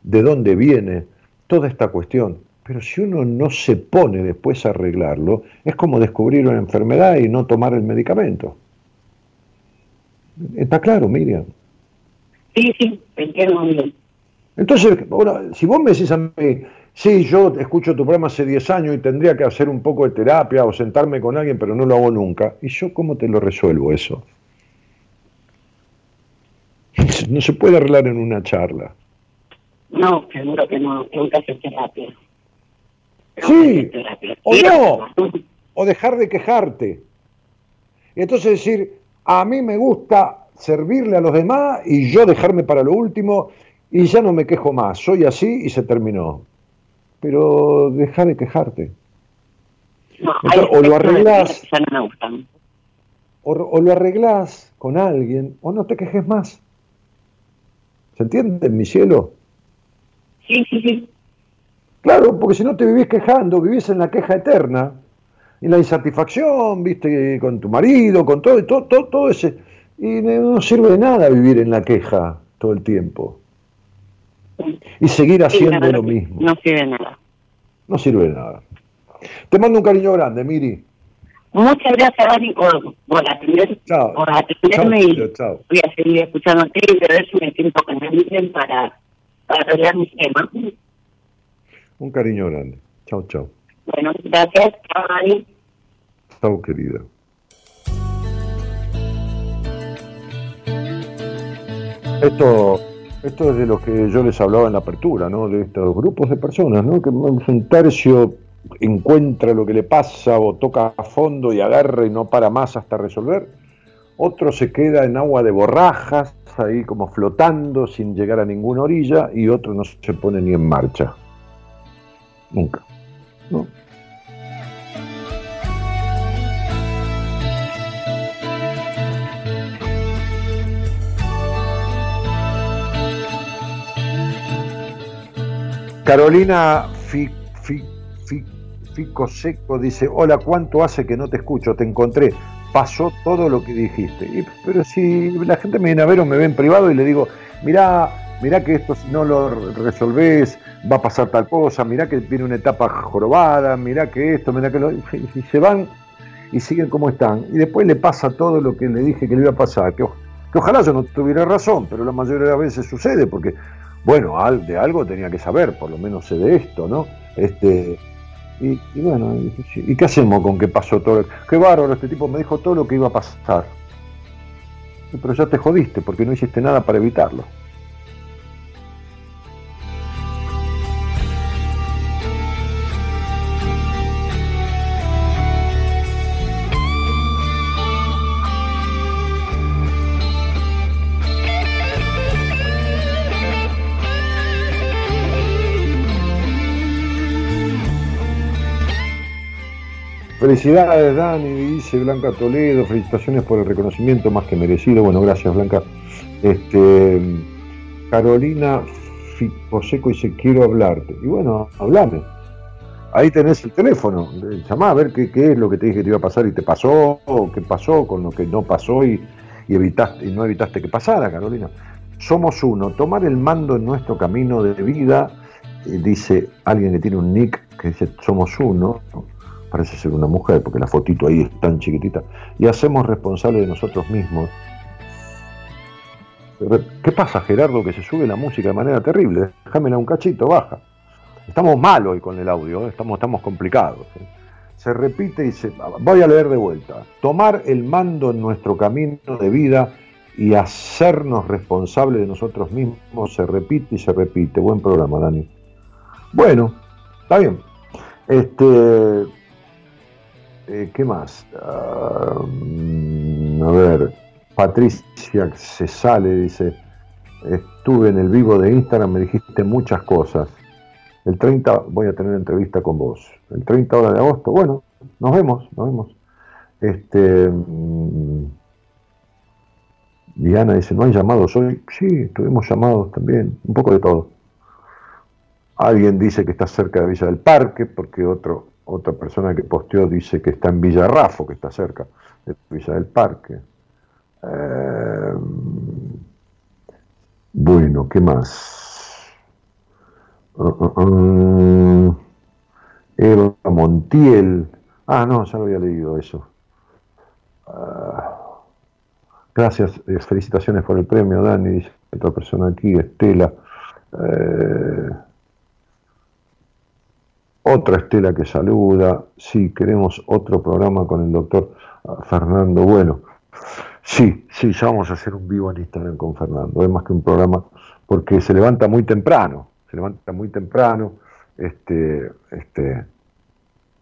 de dónde viene toda esta cuestión. Pero si uno no se pone después a arreglarlo, es como descubrir una enfermedad y no tomar el medicamento. ¿Está claro, Miriam? Sí, sí, entiendo bien. Entonces, ahora, si vos me decís a mí, sí, yo escucho tu programa hace 10 años y tendría que hacer un poco de terapia o sentarme con alguien, pero no lo hago nunca, ¿y yo cómo te lo resuelvo eso? No se puede arreglar en una charla. No, seguro que no, que hacer terapia. Sí, o no, o dejar de quejarte. Y entonces decir, a mí me gusta servirle a los demás y yo dejarme para lo último y ya no me quejo más, soy así y se terminó. Pero deja de quejarte. No, Entonces, hay o lo arreglás. no me. O, o lo arreglás con alguien o no te quejes más. ¿Se entiende, mi cielo? Sí, sí, sí. Claro, porque si no te vivís quejando, vivís en la queja eterna, y la insatisfacción, viste, con tu marido, con todo, todo, todo, todo ese. Y no sirve de nada vivir en la queja todo el tiempo. Y seguir haciendo lo mismo. No sirve de nada. No sirve de nada. Te mando un cariño grande, Miri. Muchas gracias, Dani, por, por atender, Chao. por atenderme Chao, y chao. voy a seguir escuchándote y a ver si me siento con alguien para, para. Un cariño grande. Chao, chao. Bueno, gracias, chao. Chao, querida. Esto, esto es de lo que yo les hablaba en la apertura, ¿no? De estos grupos de personas, ¿no? Que un tercio encuentra lo que le pasa o toca a fondo y agarra y no para más hasta resolver. Otro se queda en agua de borrajas, ahí como flotando sin llegar a ninguna orilla, y otro no se pone ni en marcha. Nunca. ¿no? Carolina Fi- Fi- Fi- Fico Seco dice, hola, ¿cuánto hace que no te escucho? Te encontré. Pasó todo lo que dijiste. Pero si la gente me viene a ver o me ve en privado y le digo, mirá, mirá que esto si no lo resolvés, va a pasar tal cosa, mirá que viene una etapa jorobada, mirá que esto, mirá que lo... Y se van y siguen como están. Y después le pasa todo lo que le dije que le iba a pasar. Que, que ojalá yo no tuviera razón, pero la mayoría de las veces sucede porque bueno, de algo tenía que saber, por lo menos sé de esto, ¿no? Este, y, bueno, y, y qué hacemos con que pasó todo? Qué bárbaro, este tipo me dijo todo lo que iba a pasar. Pero ya te jodiste porque no hiciste nada para evitarlo. Felicidades, Dani, dice Blanca Toledo. Felicitaciones por el reconocimiento más que merecido. Bueno, gracias, Blanca. Este, Carolina Ficoseco dice: Quiero hablarte. Y bueno, hablame. Ahí tenés el teléfono. Llamá a ver qué, qué es lo que te dije que te iba a pasar y te pasó, o qué pasó con lo que no pasó y, y evitaste, y no evitaste que pasara, Carolina. Somos uno. Tomar el mando en nuestro camino de vida, eh, dice alguien que tiene un nick que dice: Somos uno parece ser una mujer, porque la fotito ahí es tan chiquitita, y hacemos responsables de nosotros mismos. ¿Qué pasa, Gerardo, que se sube la música de manera terrible? Déjamela un cachito, baja. Estamos mal hoy con el audio, ¿eh? estamos, estamos complicados. ¿eh? se repite y se... Voy a leer de vuelta. Tomar el mando en nuestro camino de vida y hacernos responsables de nosotros mismos se repite y se repite. Buen programa, Dani. Bueno, está bien. Este, eh, ¿Qué más? Ah, mm, a ver, Patricia se sale, dice, estuve en el vivo de Instagram, me dijiste muchas cosas. El 30 voy a tener entrevista con vos. El 30 de agosto, bueno, nos vemos, nos vemos. Este, mm, Diana dice, ¿no hay llamados hoy? Sí, tuvimos llamados también, un poco de todo. Alguien dice que está cerca de Villa del Parque, porque otro, otra persona que posteó dice que está en Villa Rafo, que está cerca de Villa del Parque. Eh, bueno, ¿qué más? Uh, Eva Montiel. Ah, no, ya lo había leído eso. Gracias, eh, felicitaciones por el premio, Dani, dice otra persona aquí, Estela. Eh, otra Estela que saluda. Sí, queremos otro programa con el doctor ah, Fernando Bueno. Sí, sí, ya vamos a hacer un vivo en Instagram con Fernando. Es más que un programa porque se levanta muy temprano. Se levanta muy temprano. Este, este,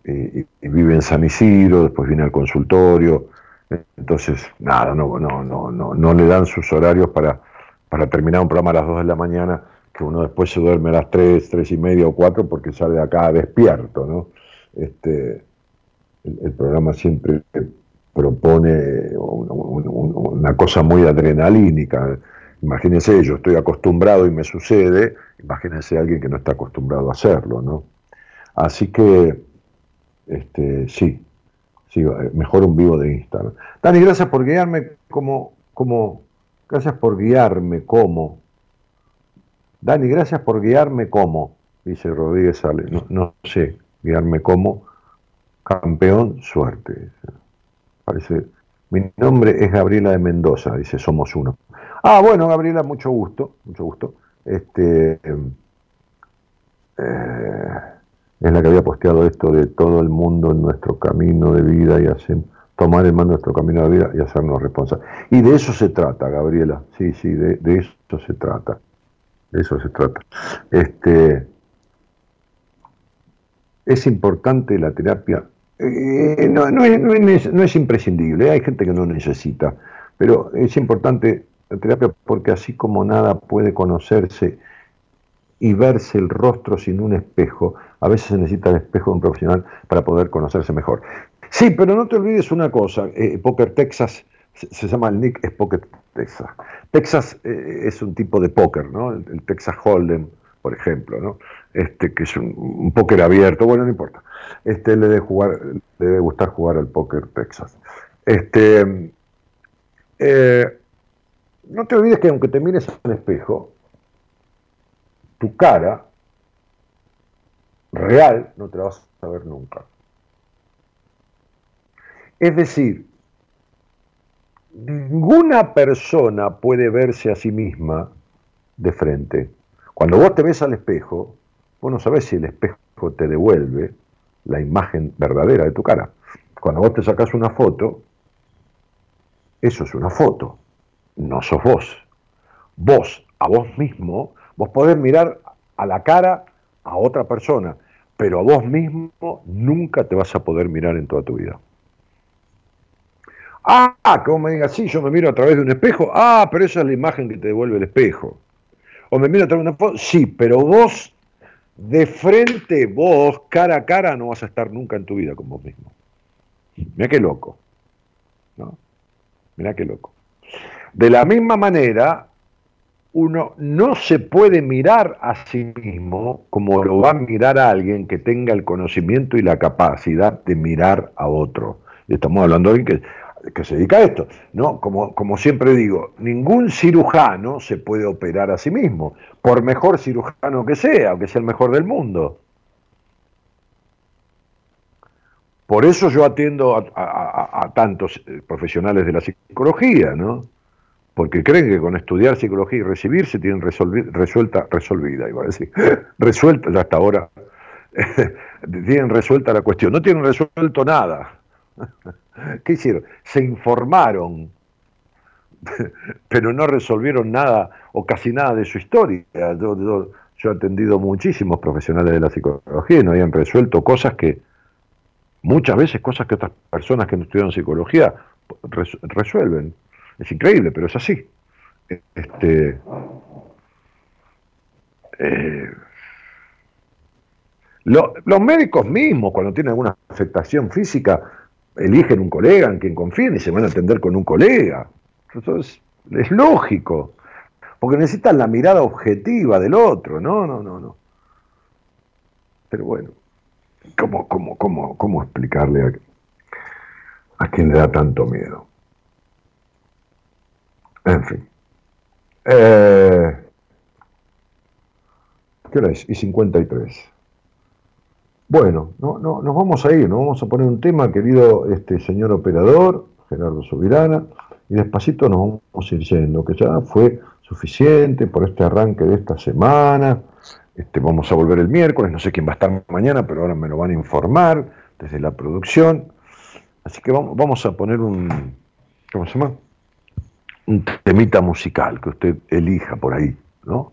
y, vive en San Isidro, después viene al consultorio. Entonces, nada, no, no, no, no, no le dan sus horarios para, para terminar un programa a las 2 de la mañana uno después se duerme a las 3, 3 y media o 4 porque sale de acá despierto, ¿no? Este, el, programa siempre propone una cosa muy adrenalínica. Imagínense, yo estoy acostumbrado y me sucede, imagínense alguien que no está acostumbrado a hacerlo, ¿no? Así que, este, sí, sí, mejor un vivo de Instagram. Dani, gracias por guiarme como, como, gracias por guiarme como Dani, gracias por guiarme como, dice Rodríguez Sale. No, sé, guiarme como campeón, suerte. Parece. Mi nombre es Gabriela de Mendoza, dice, somos uno. Ah, bueno, Gabriela, mucho gusto, mucho gusto. Este, eh, es la que había posteado esto de todo el mundo en nuestro camino de vida y hacen, tomar el mando nuestro camino de vida y hacernos responsables. Y de eso se trata, Gabriela, sí, sí, de eso se trata de eso se trata. Este, es importante la terapia. Eh, no, es, imprescindible, hay gente que no necesita, pero es importante la terapia porque así como nada puede conocerse y verse el rostro sin un espejo, a veces se necesita el espejo de un profesional para poder conocerse mejor. Sí, pero no te olvides una cosa, eh, Poker Texas se, llama el Nick es Poker Texas. Texas eh, es un tipo de póker, ¿no? El, Texas Hold'em, por ejemplo, ¿no? Este, que es un, póker abierto, bueno, no importa. Este le debe gustar jugar al póker Texas. Este, eh, no te olvides que aunque te mires al espejo, tu cara real no te la vas a ver nunca. Es decir, ninguna persona puede verse a sí misma de frente. Cuando vos te ves al espejo, vos no sabés si el espejo te devuelve la imagen verdadera de tu cara. Cuando vos te sacás una foto, eso es una foto, no sos vos. Vos, a vos mismo, vos podés mirar a la cara a otra persona, pero a vos mismo nunca te vas a poder mirar en toda tu vida. Ah, como me digas, sí, yo me miro a través de un espejo. Ah, pero esa es la imagen que te devuelve el espejo. O me miro a través de una foto. Sí, pero vos, de frente, vos, cara a cara, no vas a estar nunca en tu vida con vos mismo. Mira qué loco. ¿no? Mira qué loco. De la misma manera, uno no se puede mirar a sí mismo como lo va a mirar a alguien que tenga el conocimiento y la capacidad de mirar a otro. Estamos hablando de alguien que que se dedica a esto. ¿no? Como, como siempre digo, ningún cirujano se puede operar a sí mismo, por mejor cirujano que sea, aunque sea el mejor del mundo. Por eso yo atiendo a, tantos eh, profesionales de la psicología, ¿no? Porque creen que con estudiar psicología y recibirse tienen resuelta, resolvida, iba a decir, resuelta ya hasta ahora, tienen resuelta la cuestión. No tienen resuelto nada. ¿Qué hicieron? Se informaron, pero no resolvieron nada o casi nada de su historia. Yo, he atendido muchísimos profesionales de la psicología y no habían resuelto cosas que, muchas veces cosas que otras personas que no estudian psicología resuelven. Es increíble, pero es así. Este, eh, los médicos mismos, cuando tienen alguna afectación física, eligen un colega en quien confíen y se van a atender con un colega. Eso es, lógico, porque necesitan la mirada objetiva del otro. No, no, no, no. Pero bueno, ¿cómo, cómo, cómo, cómo explicarle a, a quien le da tanto miedo? En fin. Eh, ¿Qué hora es? Y 53. Bueno, no, no, nos vamos a ir, nos vamos a poner un tema, querido este señor operador, Gerardo Subirana, y despacito nos vamos a ir yendo, que ya fue suficiente por este arranque de esta semana. Este, vamos a volver el miércoles, no sé quién va a estar mañana, pero ahora me lo van a informar desde la producción. Así que vamos, vamos a poner un, ¿cómo se llama? Un temita musical que usted elija por ahí, ¿no?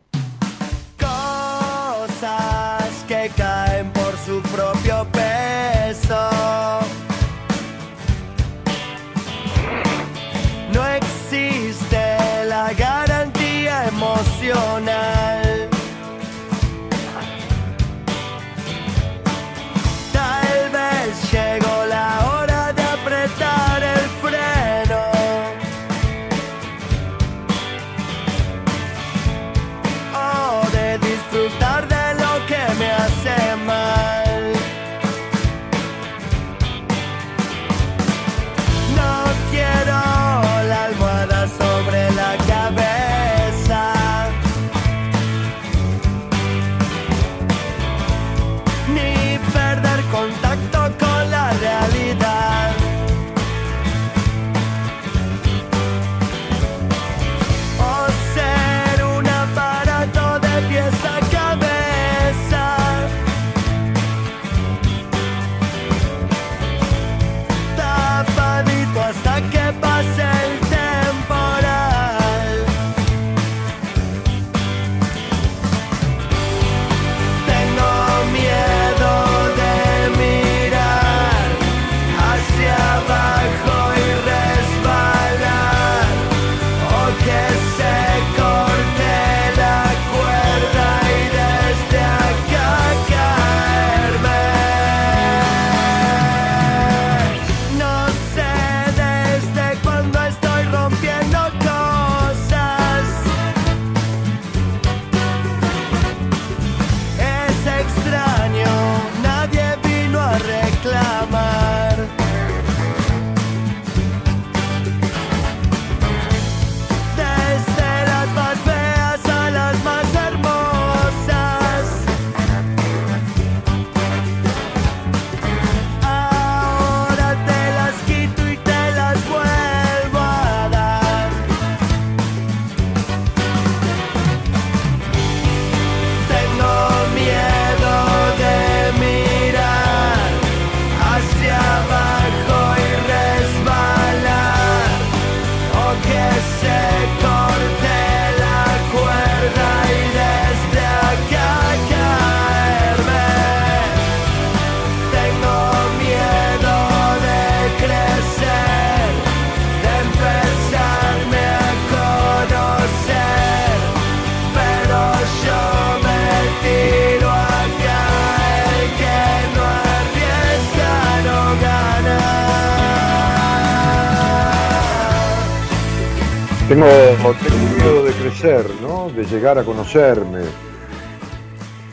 Tengo, miedo de crecer, ¿no? de llegar a conocerme.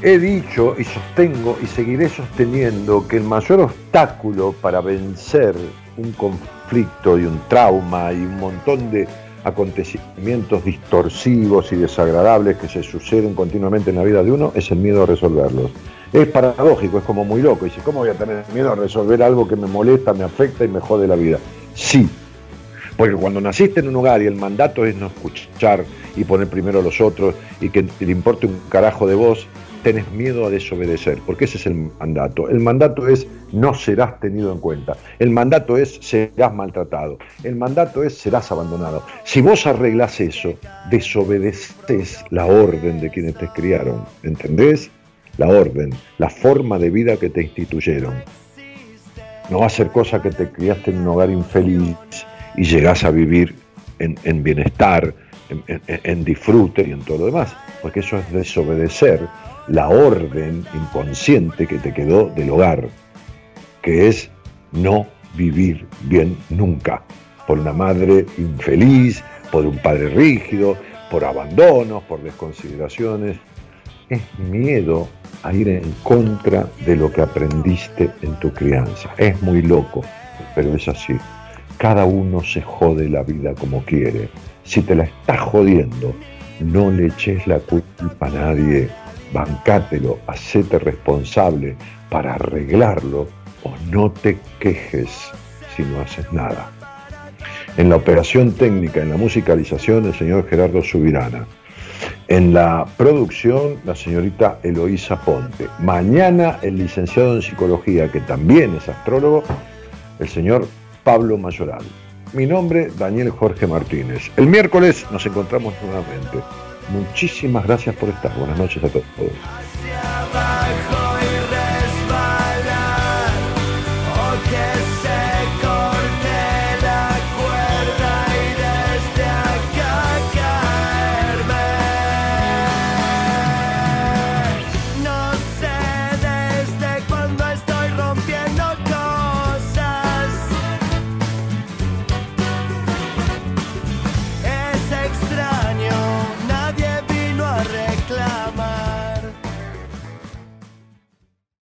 He dicho y sostengo y seguiré sosteniendo que el mayor obstáculo para vencer un conflicto y un trauma y un montón de acontecimientos distorsivos y desagradables que se suceden continuamente en la vida de uno es el miedo a resolverlos. Es paradójico, es como muy loco. Dice, ¿cómo voy a tener miedo a resolver algo que me molesta, me afecta y me jode la vida? Sí, porque cuando naciste en un hogar y el mandato es no escuchar y poner primero a los otros y que le importe un carajo de vos, tenés miedo a desobedecer, porque ese es el mandato. El mandato es no serás tenido en cuenta. El mandato es serás maltratado. El mandato es serás abandonado. Si vos arreglás eso, desobedeces la orden de quienes te criaron. ¿Entendés? La orden, la forma de vida que te instituyeron. No va a ser cosa que te criaste en un hogar infeliz y llegás a vivir en, bienestar, en disfrute y en todo lo demás, porque eso es desobedecer la orden inconsciente que te quedó del hogar, que es no vivir bien nunca, por una madre infeliz, por un padre rígido, por abandonos, por desconsideraciones. Es miedo a ir en contra de lo que aprendiste en tu crianza. Es muy loco, pero es así. Cada uno se jode la vida como quiere. Si te la estás jodiendo, no le eches la culpa a nadie bancátelo, hacete responsable para arreglarlo o no te quejes si no haces nada. En la operación técnica, en la musicalización, el señor Gerardo Subirana. En la producción, la señorita Eloísa Ponte. Mañana, el licenciado en psicología, que también es astrólogo, el señor Pablo Mayoral. Mi nombre, Daniel Jorge Martínez. El miércoles nos encontramos nuevamente. Muchísimas gracias por estar. Buenas noches a todos.